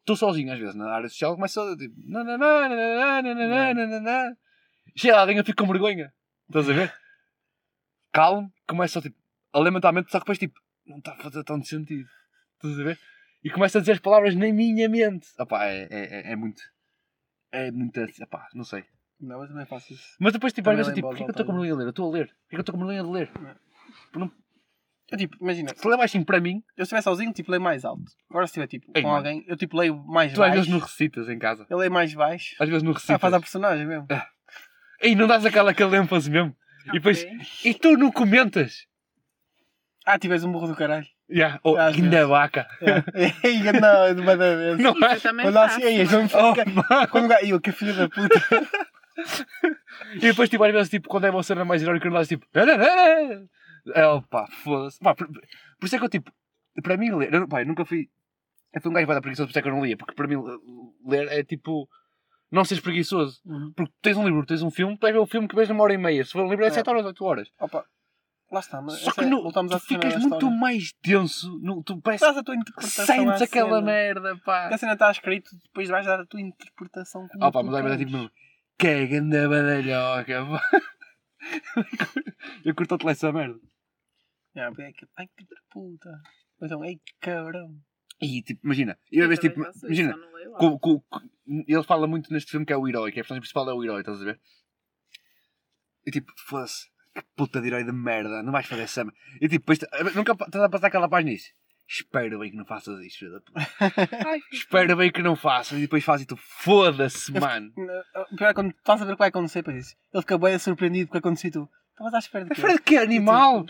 Estou sozinho às vezes na área social, começo a tipo. nananã. Chega alguém, eu fico com vergonha. Estás a ver? Calmo, começo a tipo, a ler mentalmente, só que depois tipo, não está a fazer tanto sentido. Estás a ver? E começo a dizer as palavras na minha mente. Opá, é, é, é- é muito. É muito. Opá, não sei. Não, eu também faço isso. Mas depois, tipo, às vezes, eu, tipo, porquê que eu estou com vergonha de ler? Eu estou a ler. Porquê que eu estou com vergonha de ler? Eu tipo, imagina, Se ler baixinho para mim, eu se estiver sozinho, tipo, leio mais alto. Agora se estiver tipo Ei, com mano. alguém, eu tipo leio mais tu às baixo. vezes não recitas em casa. Eu leio mais baixo. Às vezes não Ah, recitas. faz a personagem mesmo. E não dás aquela, aquela ênfase mesmo. E depois, e tu não comentas? Ah, tiveste um burro do caralho. Yeah. Oh, Às guinda vezes. vaca. É. Ei, não, de uma da vez. Não Isso é? eu também Quando faço. assim, ei, mano. vamos Oh, ficar. Quando o gajo. Ih, que filho da puta. E depois, tipo, às vezes, tipo, quando é uma cena mais irónica, não dás tipo. É, opa, foda-se. Por, por isso é que eu, tipo, para mim, ler. Eu, pá, eu nunca fui. Eu fui um gajo vai dar preguiçoso, por isso é que eu não lia. Porque para mim, ler é tipo. Não seres preguiçoso. Uhum. Porque tens um livro, tens um filme, tu vais ver o filme que vês numa hora e meia. Se for um livro é É. 7 horas, 8 horas. Opa. Lá está, mas Só que é- no, tu ficas muito mais denso. No, tu parece Dás a tua interpretação sentes aquela merda, pá. Porque a cena está escrito, depois vais dar a tua interpretação como Ah, pá, mas aí vai tipo, caga na badalhoca. Eu curto tanto essa merda. Ah, é que- Ai que puta. Ou Então, ei cabrão. E tipo, imagina, eu a vez tipo, isso, imagina, não ele fala muito neste filme que é o herói, que a personagem principal é o herói, estás a ver? E tipo, foda-se, que puta de herói de merda, não vais fazer essa. E tipo, depois, nunca estás a passar aquela página nisso. Espero bem que não faças isto, filho da puta. Espero bem que não faças. E depois fazes e tu, foda-se, mano. O pior é quando estás a ver o que vai acontecer, depois isso. Ele fica bem surpreendido porque aconteceu e tu. Estavas à espera de quê? Espera de que animal?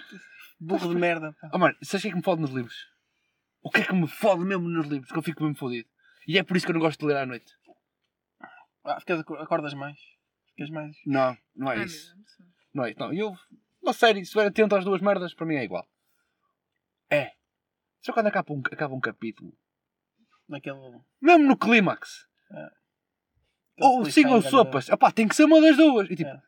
Burro de merda. Pá. Oh mano, sabes o que é que me fode nos livros? O que é que me fode mesmo nos livros? Que eu fico mesmo fodido. E é por isso que eu não gosto de ler à noite. Ah, ficas, acordas mais. Ficas mais. Não, não é Ah, isso. Não é isso. Não, eu, uma série, se estiver atento às duas merdas, para mim é igual. É. Só quando acaba um, acaba um capítulo. Naquele. Mesmo no clímax. Sim ou cai em sopas. Opá, tem que ser uma das duas. E tipo, É.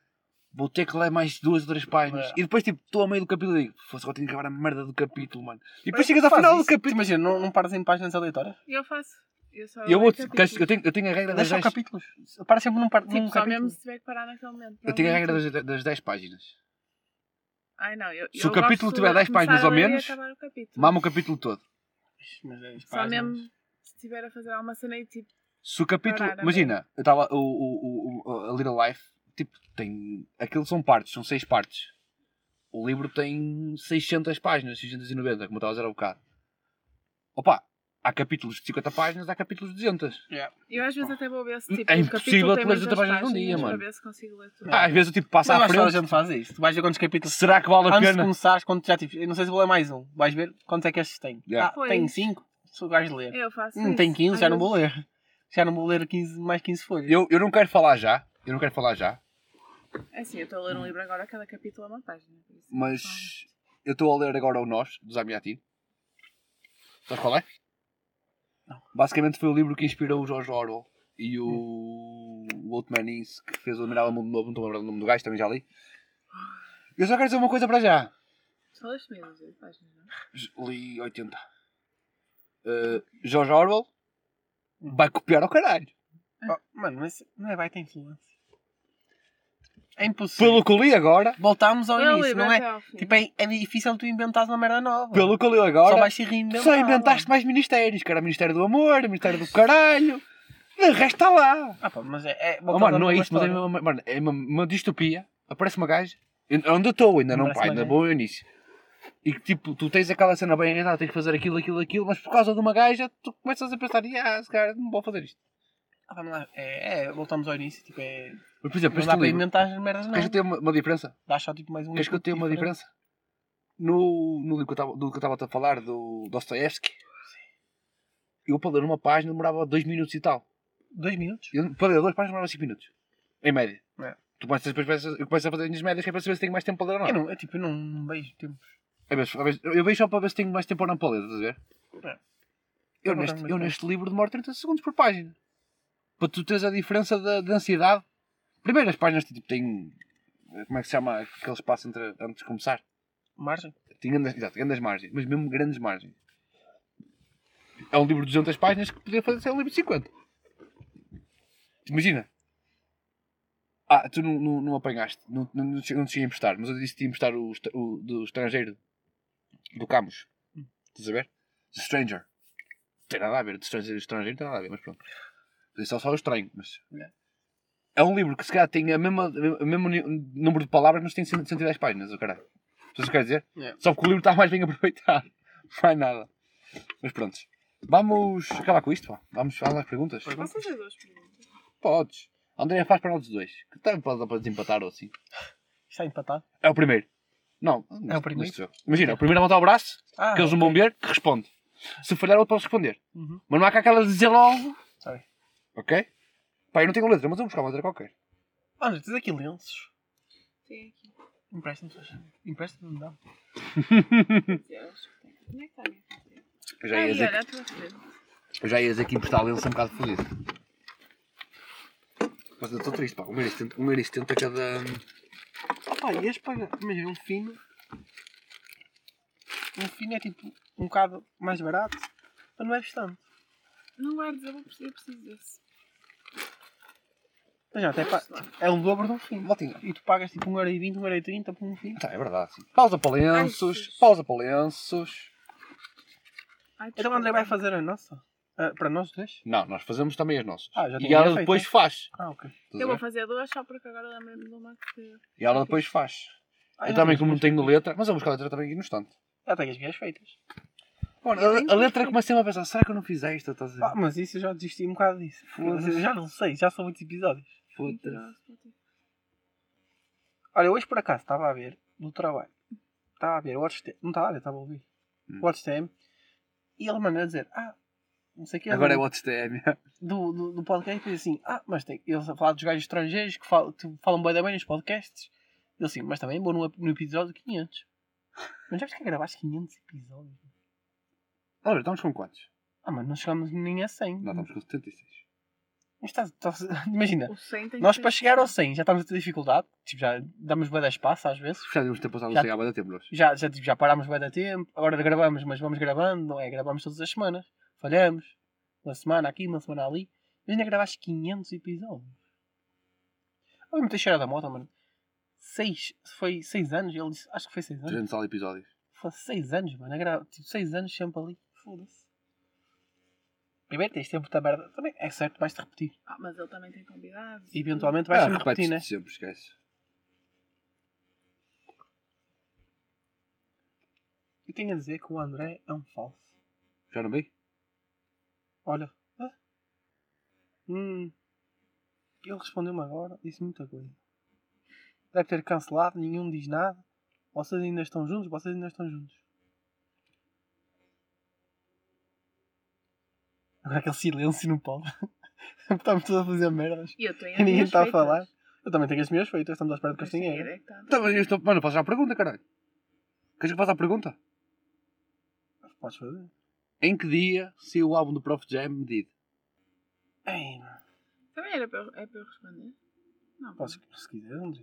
vou ter que ler mais duas ou três páginas. É. E depois, tipo, estou a meio do capítulo e digo, fosse agora tenho que acabar a merda do capítulo, mano. E depois Mas chegas ao final do isso. capítulo. Imagina, não, não paras em páginas aleatórias? Eu faço. Eu só eu, vou, eu, tenho, eu tenho a regra das Deixa 10 só capítulos. Para sempre num, par, Tipo, num só capítulo. mesmo se tiver que parar naquele momento. Eu tenho a regra das, das 10 páginas. Ai não, eu, Se eu o capítulo tiver de 10 páginas ou menos, acabar o capítulo. Mama o capítulo todo. Mas é isso, Só páginas. mesmo estiver a fazer alguma cena e tipo. Se o capítulo. Parar. Imagina, eu estava. O, o, o, a Little Life, tipo, tem. Aquilo são partes, são 6 partes. O livro tem 600 páginas, 690, como eu estava a dizer há bocado. Opa, há capítulos de 50 páginas, há capítulos de 200. Eu às vezes até vou ver se tipo. É impossível tu tem leres muitas outra página num dia, páginas mano. Para ver se consigo ler tudo. Ah, às vezes eu tipo passo à toda a frente. gente faz isso. Tu vais ver quantos capítulos. Será que vale a Antes de pena? começares, quando já tipo, eu não sei se vou ler mais um. Vais ver quantos é que estes têm. Yeah. Ah, Pois. tem 5. Sou gajo de ler. Eu faço Hum, isso. tem 15, Às já não vou ler. Já não vou ler 15, mais 15 folhas. Eu, eu não quero falar já. Eu não quero falar já. É assim, eu estou a ler um livro agora, cada capítulo é uma página. por isso. Mas eu estou a ler agora o Nós, do Zamiatin. Sabes qual é? Não. Basicamente foi o livro que inspirou o George Orwell e o, o outro maninho que fez o Admirável Mundo Novo, não estou a lembrar do nome do gajo, também já li. Eu só quero dizer uma coisa para já. Só leste de páginas, não? é? Li 80. Uh, George Orwell vai copiar ao caralho. Oh, mano, mas não é vai ter influência. É impossível. Pelo que eu li agora, Voltámos ao início, não é? ao fim. Tipo, é, é difícil tu inventares uma merda nova. pelo que eu li Só agora, vais se reinventar. só inventaste mais ministérios, que era o Ministério do Amor, o Ministério do Caralho. De resto está lá. Ah, pá, mas é. é Oh, mano, não é isso, mas é, uma, mano, é uma, uma distopia. Aparece uma gaja. Onde eu estou, ainda não, Aparece pá, uma ainda gaja. vou ao início. E que tipo, tu tens aquela cena bem arranjada, tens que fazer aquilo, aquilo, aquilo, mas por causa de uma gaja, tu começas a pensar, ah, esse cara, não vou fazer isto. Ah, mas lá, é, é, voltamos ao início. Tipo, é. Mas, por exemplo, Não dá para inventar as merdas, não. queres que eu tenha uma, uma diferença? Dá só tipo mais um. Queres que eu tenha uma diferente. diferença? No, no livro que eu estava- a falar, do Dostoevsky, eu para ler uma página demorava 2 minutos e tal. Dois minutos? Eu, para ler duas páginas demorava 5 minutos. Em média. É. Tu começas, depois, eu começo a fazer as minhas médias que é para saber se tenho mais tempo para ler ou não. Eu não, eu, tipo, eu não vejo tempo. Vezes, eu vejo só para ver se tenho mais tempo ou não para ler, estás a ver? É. Eu, Eu neste, eu neste livro demoro 30 segundos por página. Para tu teres a diferença da, da ansiedade. Primeiro as páginas tipo, têm. Como é que se chama aquele espaço entre, antes de começar? Margem? Tem grandes, exato, grandes margens, mas mesmo grandes margens. É um livro de 200 páginas que podia fazer ser um livro de 50. Imagina. Ah, tu não, não, não apanhaste, não, não, não, te- não te cheguei a emprestar, mas eu disse que te ia emprestar o, o do estrangeiro, do Camus. Estás a ver? The Stranger. Não tem nada a ver, de estrangeiro, estrangeiro não tem nada a ver, mas pronto. Isso é só o estranho, mas... É. É um livro que se calhar tem a mesma, o mesmo número de palavras, mas tem 100 110 páginas, o caralho. Sabes o que eu quero dizer? É. Só porque o livro está mais bem aproveitado. Mais nada. Mas pronto. Vamos acabar com isto, pá. Vamos falar as perguntas. Posso fazer duas perguntas? Podes. A Andrea faz para nós dois. Que também pode dar para desempatar ou assim. Está empatado? É o primeiro. Não. É o primeiro? neste jogo. Imagina, o primeiro a montar o braço, Ah, que eles vão ver, que responde. Se falhar, outro pode responder. Uhum. Mas não há cá aquela de dizer logo. Ok? Pá, eu não tenho letra, mas eu vou buscar uma letra qualquer. Olha, tens aqui lenços. Tem aqui. Empresta-me. Empresta-me, não dá. Onde é que está a minha? Eu já ia Ai, dizer, olha, a tua frente. eu já ia dizer que emprestar lenço é um bocado fodido. Mas eu estou triste, pá. 1,70€ cada. Ah pá, e este paga. Imagina um fino. um fino é tipo um bocado mais barato, mas não é tanto. Não guardes, eu, vou precisar- eu preciso desse. Mas já, até pa- é o dobro de um fino. Botinha. E tu pagas tipo 1,20€, 1,30€ por um fino. Tá, é verdade. sim. Pausa para lenços. Jesus. Pausa para lenços. Ai, Então o André vai fazer a nossa? Ah, para nós dois? Não, nós fazemos também as nossas. Ah, já e ela feito, depois é? faz. Ah, ok. Estás Eu vou fazer duas só porque agora lembrei-me de uma que. E ela depois faz. Ah, eu também, como não tenho letra, mas eu vou buscar a letra também aqui no estante. Já tenho as minhas feitas. Mano, Eu a, a letra comecei a pensar, será que eu não fiz esta? Estás a ver? Ah, mas isso eu já desisti um bocado disso. Foda-se. Já não sei, já são muitos episódios. Foda-se. Mentiroso, Olha, hoje por acaso estava a ver no trabalho. Estava a ver o WatchTM. Não estava a ver, estava a ouvir. Hum. E ele mandou a dizer: Ah, não sei o que. Agora é o WhatsApp. do, do, do podcast. E diz assim: Ah, mas tem. Eles a falar dos gajos estrangeiros que falam, que falam bem da bem nos podcasts. Ele assim: Mas também vou no, no episódio 500. Mas já viste que gravaste 500 episódios? Olha, estamos com quantos? Ah, mas não chegamos nem a 100. Não, estamos com 76. Mas estás- estás- imagina, O 100 tem nós para chegar ao assim. 100 já estamos a ter dificuldade. Tipo, já damos bem de espaço às vezes. Já devíamos ter passado Já- o 100 há tempo hoje. Já, já, tipo, já parámos bem da tempo. Agora gravamos, mas vamos gravando, não é? Gravamos todas as semanas. Falhamos. Uma semana aqui, uma semana ali. Mas ainda gravaste 500 episódios. Olha, me cheirado da moto, mano. 6, foi 6 anos? Ele disse, acho que foi 6 anos. 300 tal episódios. Foi 6 anos, mano. a gra- Tipo, 6 anos sempre ali. Foda-se. Primeiro tens tempo da merda. Também é certo, vais-te repetir. Ah, mas ele também tem convidados. E eventualmente vais Ah, repetir, né? sempre, esquece. E tenho a dizer que o André é um falso. Já não vi? Olha. Ah. Hum. Ele respondeu-me agora, disse muita coisa. Deve ter cancelado, nenhum diz nada. Vocês ainda estão juntos? Vocês ainda estão juntos. Agora aquele silêncio no pau. Estamos todos a fazer merdas. E eu tenho E ninguém está a falar. Eu também tenho as minhas feitas, estamos à espera de Castinheiro. é que tá. Então, mas eu estou... Mano, faço já a pergunta, caralho. Queres que eu faça a pergunta? Podes fazer. Em que dia saiu o álbum do Prof Jam medido? Ei. Também era para eu, é para eu responder? Não. Podes, se quiser, André.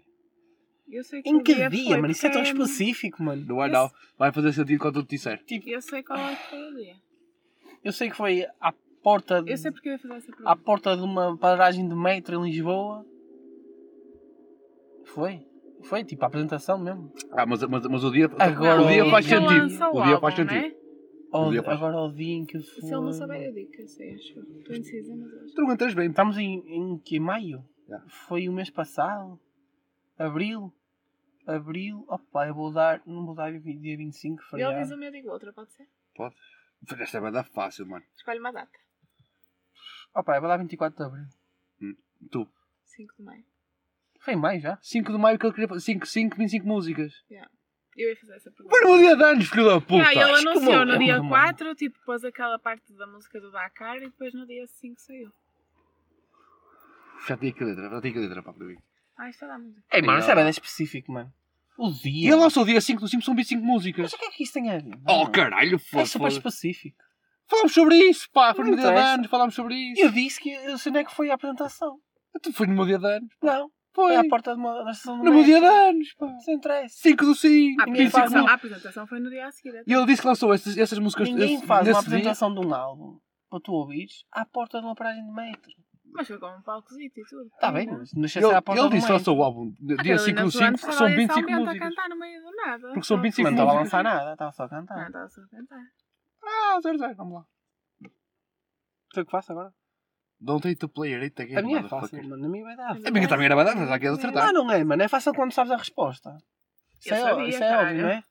Eu sei que Em que dia dia, foi mano? Isso é tão específico, mano. Não é não. Vai fazer sentido quando eu te disser. Tipo, Eu sei qual é que foi o dia. eu sei que foi à porta de... Eu sei porque eu ia fazer essa à pergunta. porta de uma paragem de metro em Lisboa. Foi? Foi, tipo, a apresentação mesmo. Ah, mas, mas, mas o dia... Agora o dia o faz dia sentido. lança O dia faz álbum, sentido. né? Faz. agora o dia em que foi. Se ele não souber, eu digo que eu sei, acho eu. Estou indecisa, mas acho. Entras bem. Estamos em, em que? Maio? Já. Foi o mês passado? Abril? Abril? Opa, eu vou dar. Não vou dar dia 25, Ele feriado. diz uma, eu digo outra, pode ser? Pode. Esta vai dar fácil, mano. Escolhe uma data. Opa, eu vou dar 24 de abril. Tu. 5 de maio. Foi em maio já? 5 de maio que ele queria fazer 5, 5, 25 músicas. Eu ia fazer essa pergunta. Foi no meu dia de anos, filho da puta! Ah, ele que anunciou como- no é dia muito 4, tipo, pôs aquela parte da música do Dakar e depois no dia 5 saiu. Já tinha a letra, já tinha a letra para mim. Ah, isto está a música. Ei, mano, Ei, isso é específico, mano. O E dia. ele lançou o dia 5 do 5, são 25 músicas. Mas o que é que isso tem a ver? Oh, caralho, É foda super específico. Falámos sobre isso, pá. Foi no meu dia de anos, falámos sobre isso. Eu disse que eu sei onde é que foi a apresentação. Tu foi no meu dia de anos. Não, Foi. foi à porta de uma da estação do No meu dia de anos, pá. Não interessa. 5 do 5, A Ninguém 25 faz apresentação, a apresentação foi no dia a seguir. E ele disse que lançou essas, essas músicas Ninguém esse- faz uma nesse dia. apresentação de um álbum para tu ouvires à porta de uma paragem de metro. Mas foi com um palcozito e tudo. Está bem, Não. mas não ser à porta ele disse que lançou o álbum no A dia 5 Carolina do 5 Durante porque são ali 25 somente a músicas. cantar no meio do nada. Porque são Só- 25 Mas não estava a músicas. lançar nada, estava só a Não, cantar. estava só a cantar. Ah, zero, zero, vamos lá. Foi o que faço agora? Don't hate the player, hate the game, A minha é fácil, mano. A minha vai dar. A minha também era badana, mas já queres acertar. Ah, não é, mano. É fácil quando sabes a resposta. Isso Eu é, sabia, isso é óbvio, não é?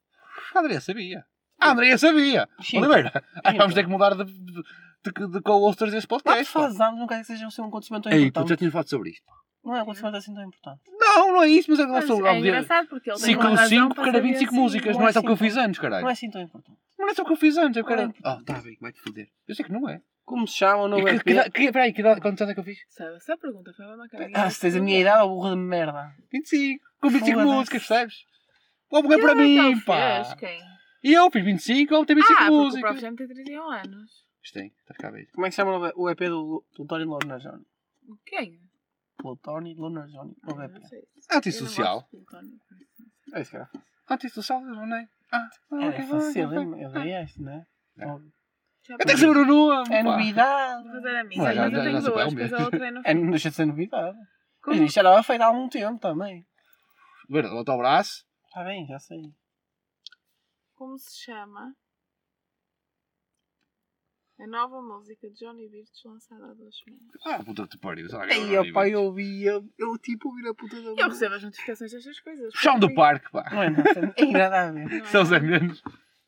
A Andrea sabia. A Andrea sabia. Sim. Oliveira, aí vamos ter que mudar de, de, de, de co-hosters deste Lá podcast. pá. fazes anos, não quer que seja assim um acontecimento tão Ei, tu importante. já tinhas falado sobre isto. Não é um acontecimento assim tão importante. Não, não é isso, mas é que Mas lançou o é engraçado porque ele tem 5 uma do razão 5 para porque era saber 25 assim. músicas, Não não é é só porque eu assim fiz anos, Não caralho. é assim tão importante. Não é só porque eu fiz anos, é porque Não era. é. Ah, tá bem, vai-te foder. Eu sei que não é. Como se chama o E novo que, EP? que, que, peraí, que idade, quantos anos é que eu fiz? Sabe, essa pergunta foi uma cara. Ah, se tens a minha idade, ou burra de merda. 25. Com 25 Foda-se. músicas, percebes? O álbum é para mim, pá. Quem? E eu fiz 25, ele tem 25 Ah, porque o músicas. Prof. já me tem 31 anos. Isto tem, está cá bem. Como é que se chama o- EP do Plutónio Lunar Johnny? Quem? Plutónio Lunar Johnny. O Ah, EP. Antissocial. É isso que era. Antissocial, não é? É fácil, eu dei este, não é? É. Eu tenho que saber o nome! É pá. novidade. Vou fazer a minha. Mas Mas eu tenho é duas, depois meu. a outra é no É, não deixa de ser novidade. Como? Mas isto já estava feito há algum tempo também. Ver, bota o braço. Está bem, já sei. Como se chama a nova música de Johnny Birch lançada há duas semanas? Ah, puta que te pariu. que Ei, era o opa, nível. eu ouvi, eu, eu tipo ouvi a puta da Eu música. recebo as notificações destas coisas. Chão do parque, pá. Não é nada, é nada a ver. Não é? São os é menos.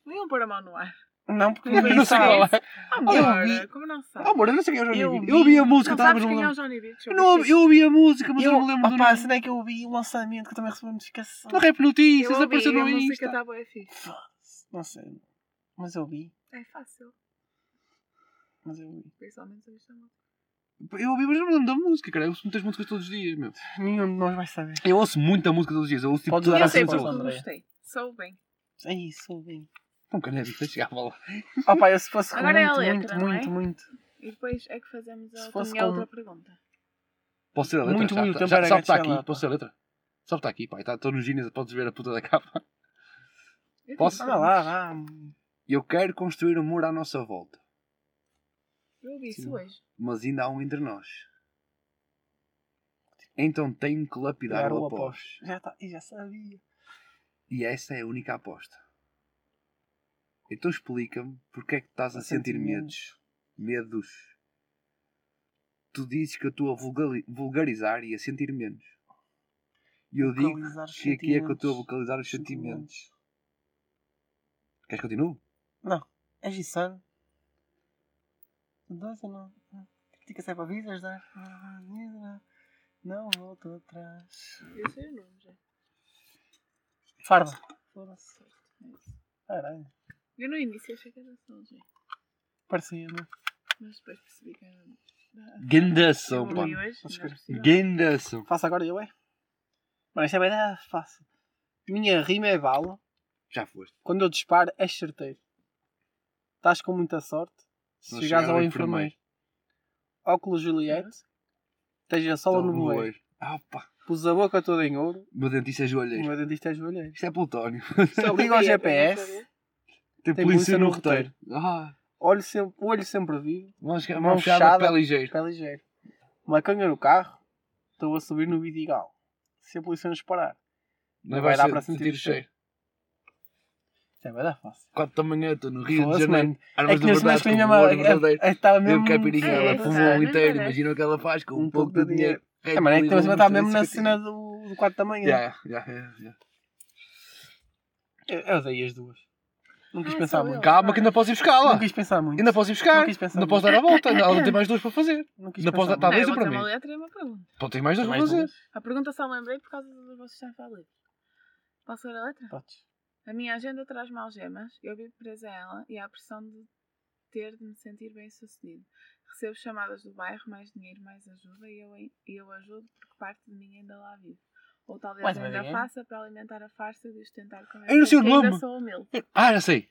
Iam pôr a mão no ar. Não, porque Eu ninguém não sei qual é. Amor, Eu vi- como não Ah, sabe? amor, eu não sei quem é o Johnny Eu vi- Eu ouvi a música, não estava sabes quem não é o. Johnny Birch? Eu, não ouvi, eu ouvi a música, mas eu, Eu, não me lembro opa, nome. será que eu ouvi o lançamento que eu também recebi uma notificação? Na Rap Notícias, Eu ouvi apareceu a no música Insta. está boa fixe. Não sei. Mas eu vi. É fácil. Mas eu vi. Principalmente esta música. Eu ouvi, mas não me lembro da música, cara. Eu ouço muitas músicas todos os dias, meu. Nenhum de nós vai saber. Eu ouço muita música todos os dias. Eu ouço tipo toda a Eu sei porque não André. gostei. Sou bem. É isso, bem. Com caneta, chegava lá. Opa, eu se fosse com Agora é a muito, letra, muito, não é? muito, muito. E depois é que fazemos a Se outra, fosse minha com- outra pergunta. Posso ser a letra? Muito, já, muito já, tempo já, era sabe está gato, sei aqui. lá, Posso ser a letra? Sabe está aqui, pá. Estou no Genius, podes ver a puta da capa. Eu Posso? tive Anda lá, vá. Eu quero construir um muro à nossa volta. Eu ouvi isso hoje. Mas ainda há um entre nós. Então tenho que lapidar Dar o após. após. Já, tá, e já sabia. E essa é a única aposta. Então explica-me porque é que estás a, A sentir sentir medos. Medos. Tu dizes que eu estou a vulgarizar e a sentir menos. E eu digo que aqui é que eu estou a sentimentos. vocalizar os sentimentos. Queres que continue? Não. É Gisano. Dois ou não? Critica sempre avisas, não? Não volto atrás. Eu sei o nome já. Farda. Foda-se. é. Caralho. Eu no início achei que era só já. Parecia, não? Mas depois percebi que era. da- Gandação, pá. é. Gandação. Faço agora eu, é? Mano, isto é bem da- fácil. Minha rima é bala. Já foste. Quando eu disparo, és certeiro. Estás com muita sorte. Se chegares chegar ao enfermeiro. Óculos Juliette. Esteja sola no bueiro. Ah, pá. Pus a boca toda em ouro. Meu dentista é O joalheiro. meu dentista é joelheiro. Isto é plutónio. Só Liga ao GPS. Não saber. Tem, Tem polícia polícia no no roteiro. Ah, Olho sempre, olho sempre vivo. vamos Mão mão fechada, fechada. pé ligeiro. Pé ligeiro. No carro. Estou a subir no Vidigal. Se a polícia nos parar. Não vai vai dar dar para sentir sentir o cheiro. Isto é bem da fácil. 4 da manhã, estou no Rio de Janeiro. É Armas que verdade, que com ainda humor verdadeiro. Estava mesmo. caipirinha, É, ela é, fumou é, um inteiro. é. Imagina o que ela faz com um, Um pouco pouco de de dinheiro. É, mano, é que também estava mesmo na cena do, do 4 da manhã. Já, já, já, já. Eu dei as duas. Não quis Ah, pensar muito. Calma que ainda posso ir buscá-la. Não quis pensar muito. Ainda posso ir buscar. Não quis pensar Ainda posso dar a volta. Ainda- Ela tem mais duas para fazer. Não quis Ainda posso pensar dar- Talvez eu eu vou para ter uma mim. letra e uma pergunta. Tem mais duas para fazer. duas? A pergunta só lembrei por causa dos vocês já falei. Posso ler a letra? Podes. A minha agenda traz-me algemas, eu vivo presa a ela e há a pressão de ter de me sentir bem sucedido. Recebo chamadas do bairro, mais dinheiro, mais ajuda e eu, e eu ajudo porque parte de mim ainda lá vive. Ou talvez Mais ainda faça para alimentar a farsa de os tentar convencer Eu não sei o que ainda nome. sou humilde. Ah, já sei.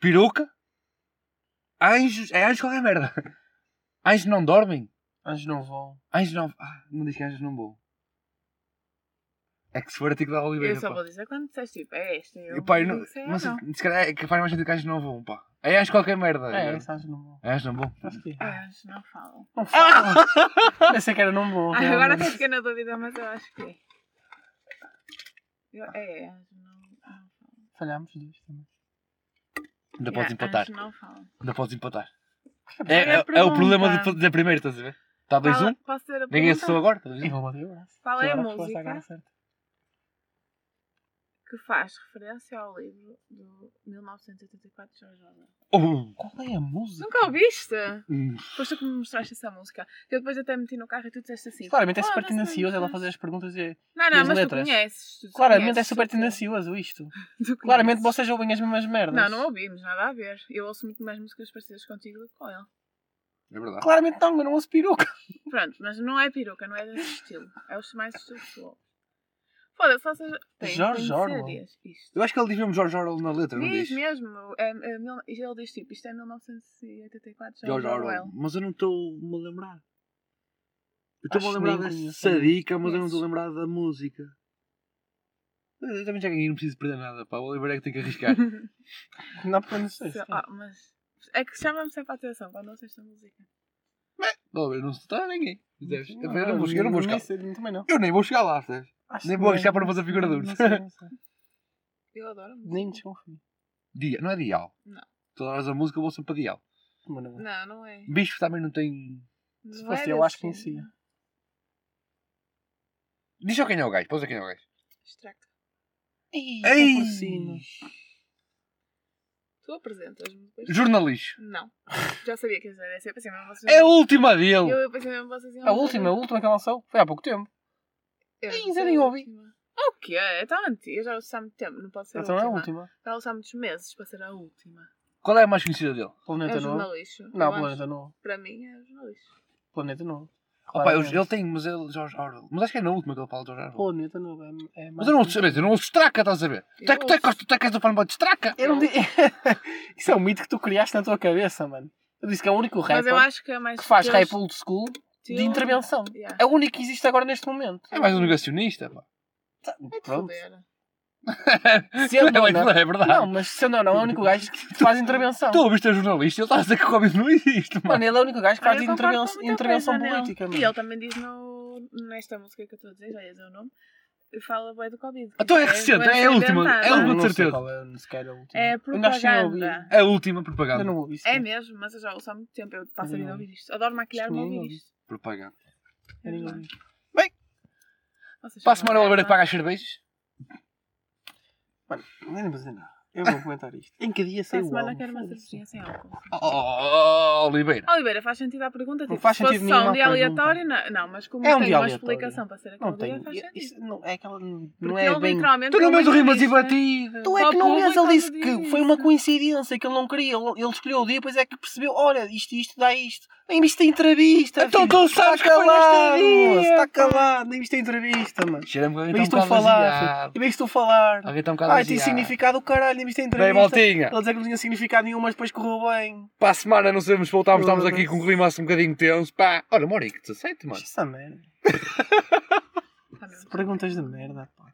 Peruca. Anjos. É anjos qualquer merda. Anjos não dormem. Anjos não vão. Anjos não. Ah, não diz que anjos não voam. É que se for a Tico da Oliveira. Eu só pá. vou dizer quando disseste tipo, é esta. Eu pá, eu não não, digo se é não sei, não. se calhar é que faz mais sentido que anjos não voam, pá. É anjos qualquer merda. É, esses anjos não vão. É anjos não que é. É, anjos não falam. Não falam. Pensei que era não vão. Ah, agora até fiquei na dúvida, mas eu acho que é. Eu, é, é, anjos não, não falam. Falhámos dois também. Ainda podes empatar. Anjos não falam. Ainda podes empatar. É, a é, é o problema de dizer primeiro, estás a ver? Está 2-1. Fala- Posso ter a Ninguém pergunta? agora. tá vou bater o braço. Qual é a música. Que faz referência ao livro do 1984 de Jorge Orwell? Oh, Qual é a música? Nunca ouviste? hum. Foste tu que me mostraste essa música. Eu depois até meti no carro e tu disseste assim. Claramente é "Ah, super não tendencioso ela conheço." fazer as perguntas e... Não, e não, as mas letras. tu conheces. tu Claramente é conheces, super tu conheces. tendencioso isto. Claramente vocês ouvem as mesmas merdas. Não, não ouvimos, nada a ver. Eu ouço muito mais músicas parecidas contigo do que com ele. É verdade. Claramente não, eu não ouço peruca. Pronto, mas não é peruca, não é desse estilo. É o mais estilo que tu ouves. Foda-se, ou seja, tem, Jorge Orwell. Eu acho que ele diz mesmo George Orwell na letra, não Diz diz? mesmo, é, é, mil- ele diz tipo, isto é 1984, George George Orwell. Orwell. Mas eu não estou-me a lembrar. Eu estou-me a Acho lembrar nem dessa conheço. dica, mas eu não estou a lembrar da música. Eu também já ganhei, não preciso perder nada, pá. O Oliver é que tem que arriscar. Não, porque eu não sei. Se- ah, mas é que chama-me sempre a atenção quando ouço esta música. O Oliver não se está a ninguém. percebes? Eu, Não, vou chegar, eu não vou nem chegar. Também não. Eu nem vou chegar lá, percebes? Acho Nem que vou arriscar para não fazer figura sei. Eu adoro. Nem desconfio. Dia, não é Dial. Não. Todas a música eu vou sempre para Dial. Mas não. Não, é. Bicho também não tem. Se é fosse eu, acho que género. conhecia. Diz só quem é o gajo, pode dizer quem é o gajo. Extracta. Ih, Ei! Tu apresentas-me depois? Jornalista. Não. Já sabia que dizer essa. Eu pensei mesmo vocês. É a última dele. Eu pensei mesmo vocês iam A última, a última que ela lançou foi há pouco tempo. Eu sei nem a ouvi. última. O quê? É tão antiga. Eu já ouço há muito tempo. Não pode ser Então é a a última. última. Já há muitos meses para ser a última. Qual é a mais conhecida dele? É Planeta o Novo. jornalista. Não, Eu acho. Planeta Novo. Para mim é o jornalista. Planeta Novo. Opa, eu- ele tem, mas ele, George Orwell. Mas acho que é na última que ele fala de George Orwell. Planeta Novo é, é Mas eu não ouço eu não ouço Straca, estás a ver? Tu é que é tu é que és do fanboy de Straca? Eu não Isso é um mito que tu criaste na tua cabeça, mano. Eu disse que é o único Mas rapper eu acho que é mais. que faz estilo- rap old school de intervenção. Yeah. É o único que existe agora neste momento. É mais um negacionista, pá. Tá, Vai-te Pronto. foder. Sendo Não, é não, é verdade. não, mas sendo ou não, é o único gajo que faz intervenção. Tu ouviste a jornalista, ele está a dizer que o Covid não existe, mano. Mano, ele é o único gajo que Ah, faz eu concordo intervenção, coisa política. E mano. ele também diz no, nesta música que eu estou a dizer, já ia dizer o nome, fala bem do Covid. Então é Que recente, é a última, é a última Não, de não sei certeza. qual é, nem sequer a última. É Eu tinha ouvido. propaganda. É a última Eu propaganda. não ouvi isso. É mesmo, mas eu já ouço há muito tempo. Eu passo a vida a ouvir isto. Adoro maquilhar-me a ouvir ouvi. isto. Propaganda. Eu nem ouvi. Vocês Para a semana Oliveira paga as cervejas. Mano, nem vou dizer nada. Eu vou comentar isto. Em que dia saiu a o semana álbum? quero uma cervejinha sem álcool. Oh, Oliveira. Oliveira, faz sentido a pergunta? Não Tipo, faz se fosse sentido só um nenhuma dia pergunta. aleatório, não, não, mas como É um tem dia uma aleatório. explicação para ser aquele Não tem. dia, faz sentido. Isso não, é aquela. Não Porque é ele bem. literalmente. Tu não deu vês o uma rimas e entrevista. batidas. Tu é que não vês, ele disse que diz foi uma coincidência, que ele não queria. Ele, ele escolheu o dia, depois é que percebeu: olha, isto e isto dá isto. Nem viste a entrevista. Então filho. tu sabes Está que foi neste calado, dia, moço, Está calado, nem viste a entrevista, mano. Cheira-me que alguém Nem está um estou a bocado falar, filho. nem estou a falar. Alguém está um bocado Ai, tem significado o caralho, nem a Bem, entrevista. maltinha. Ele dizer que não tinha significado nenhum, mas depois correu bem. Para a semana não sabemos se voltámos, estamos aqui com um clima assim um bocadinho tenso. Pá, olha, Morico, 17, mano. Essa merda. Tá. Perguntas de merda, pá.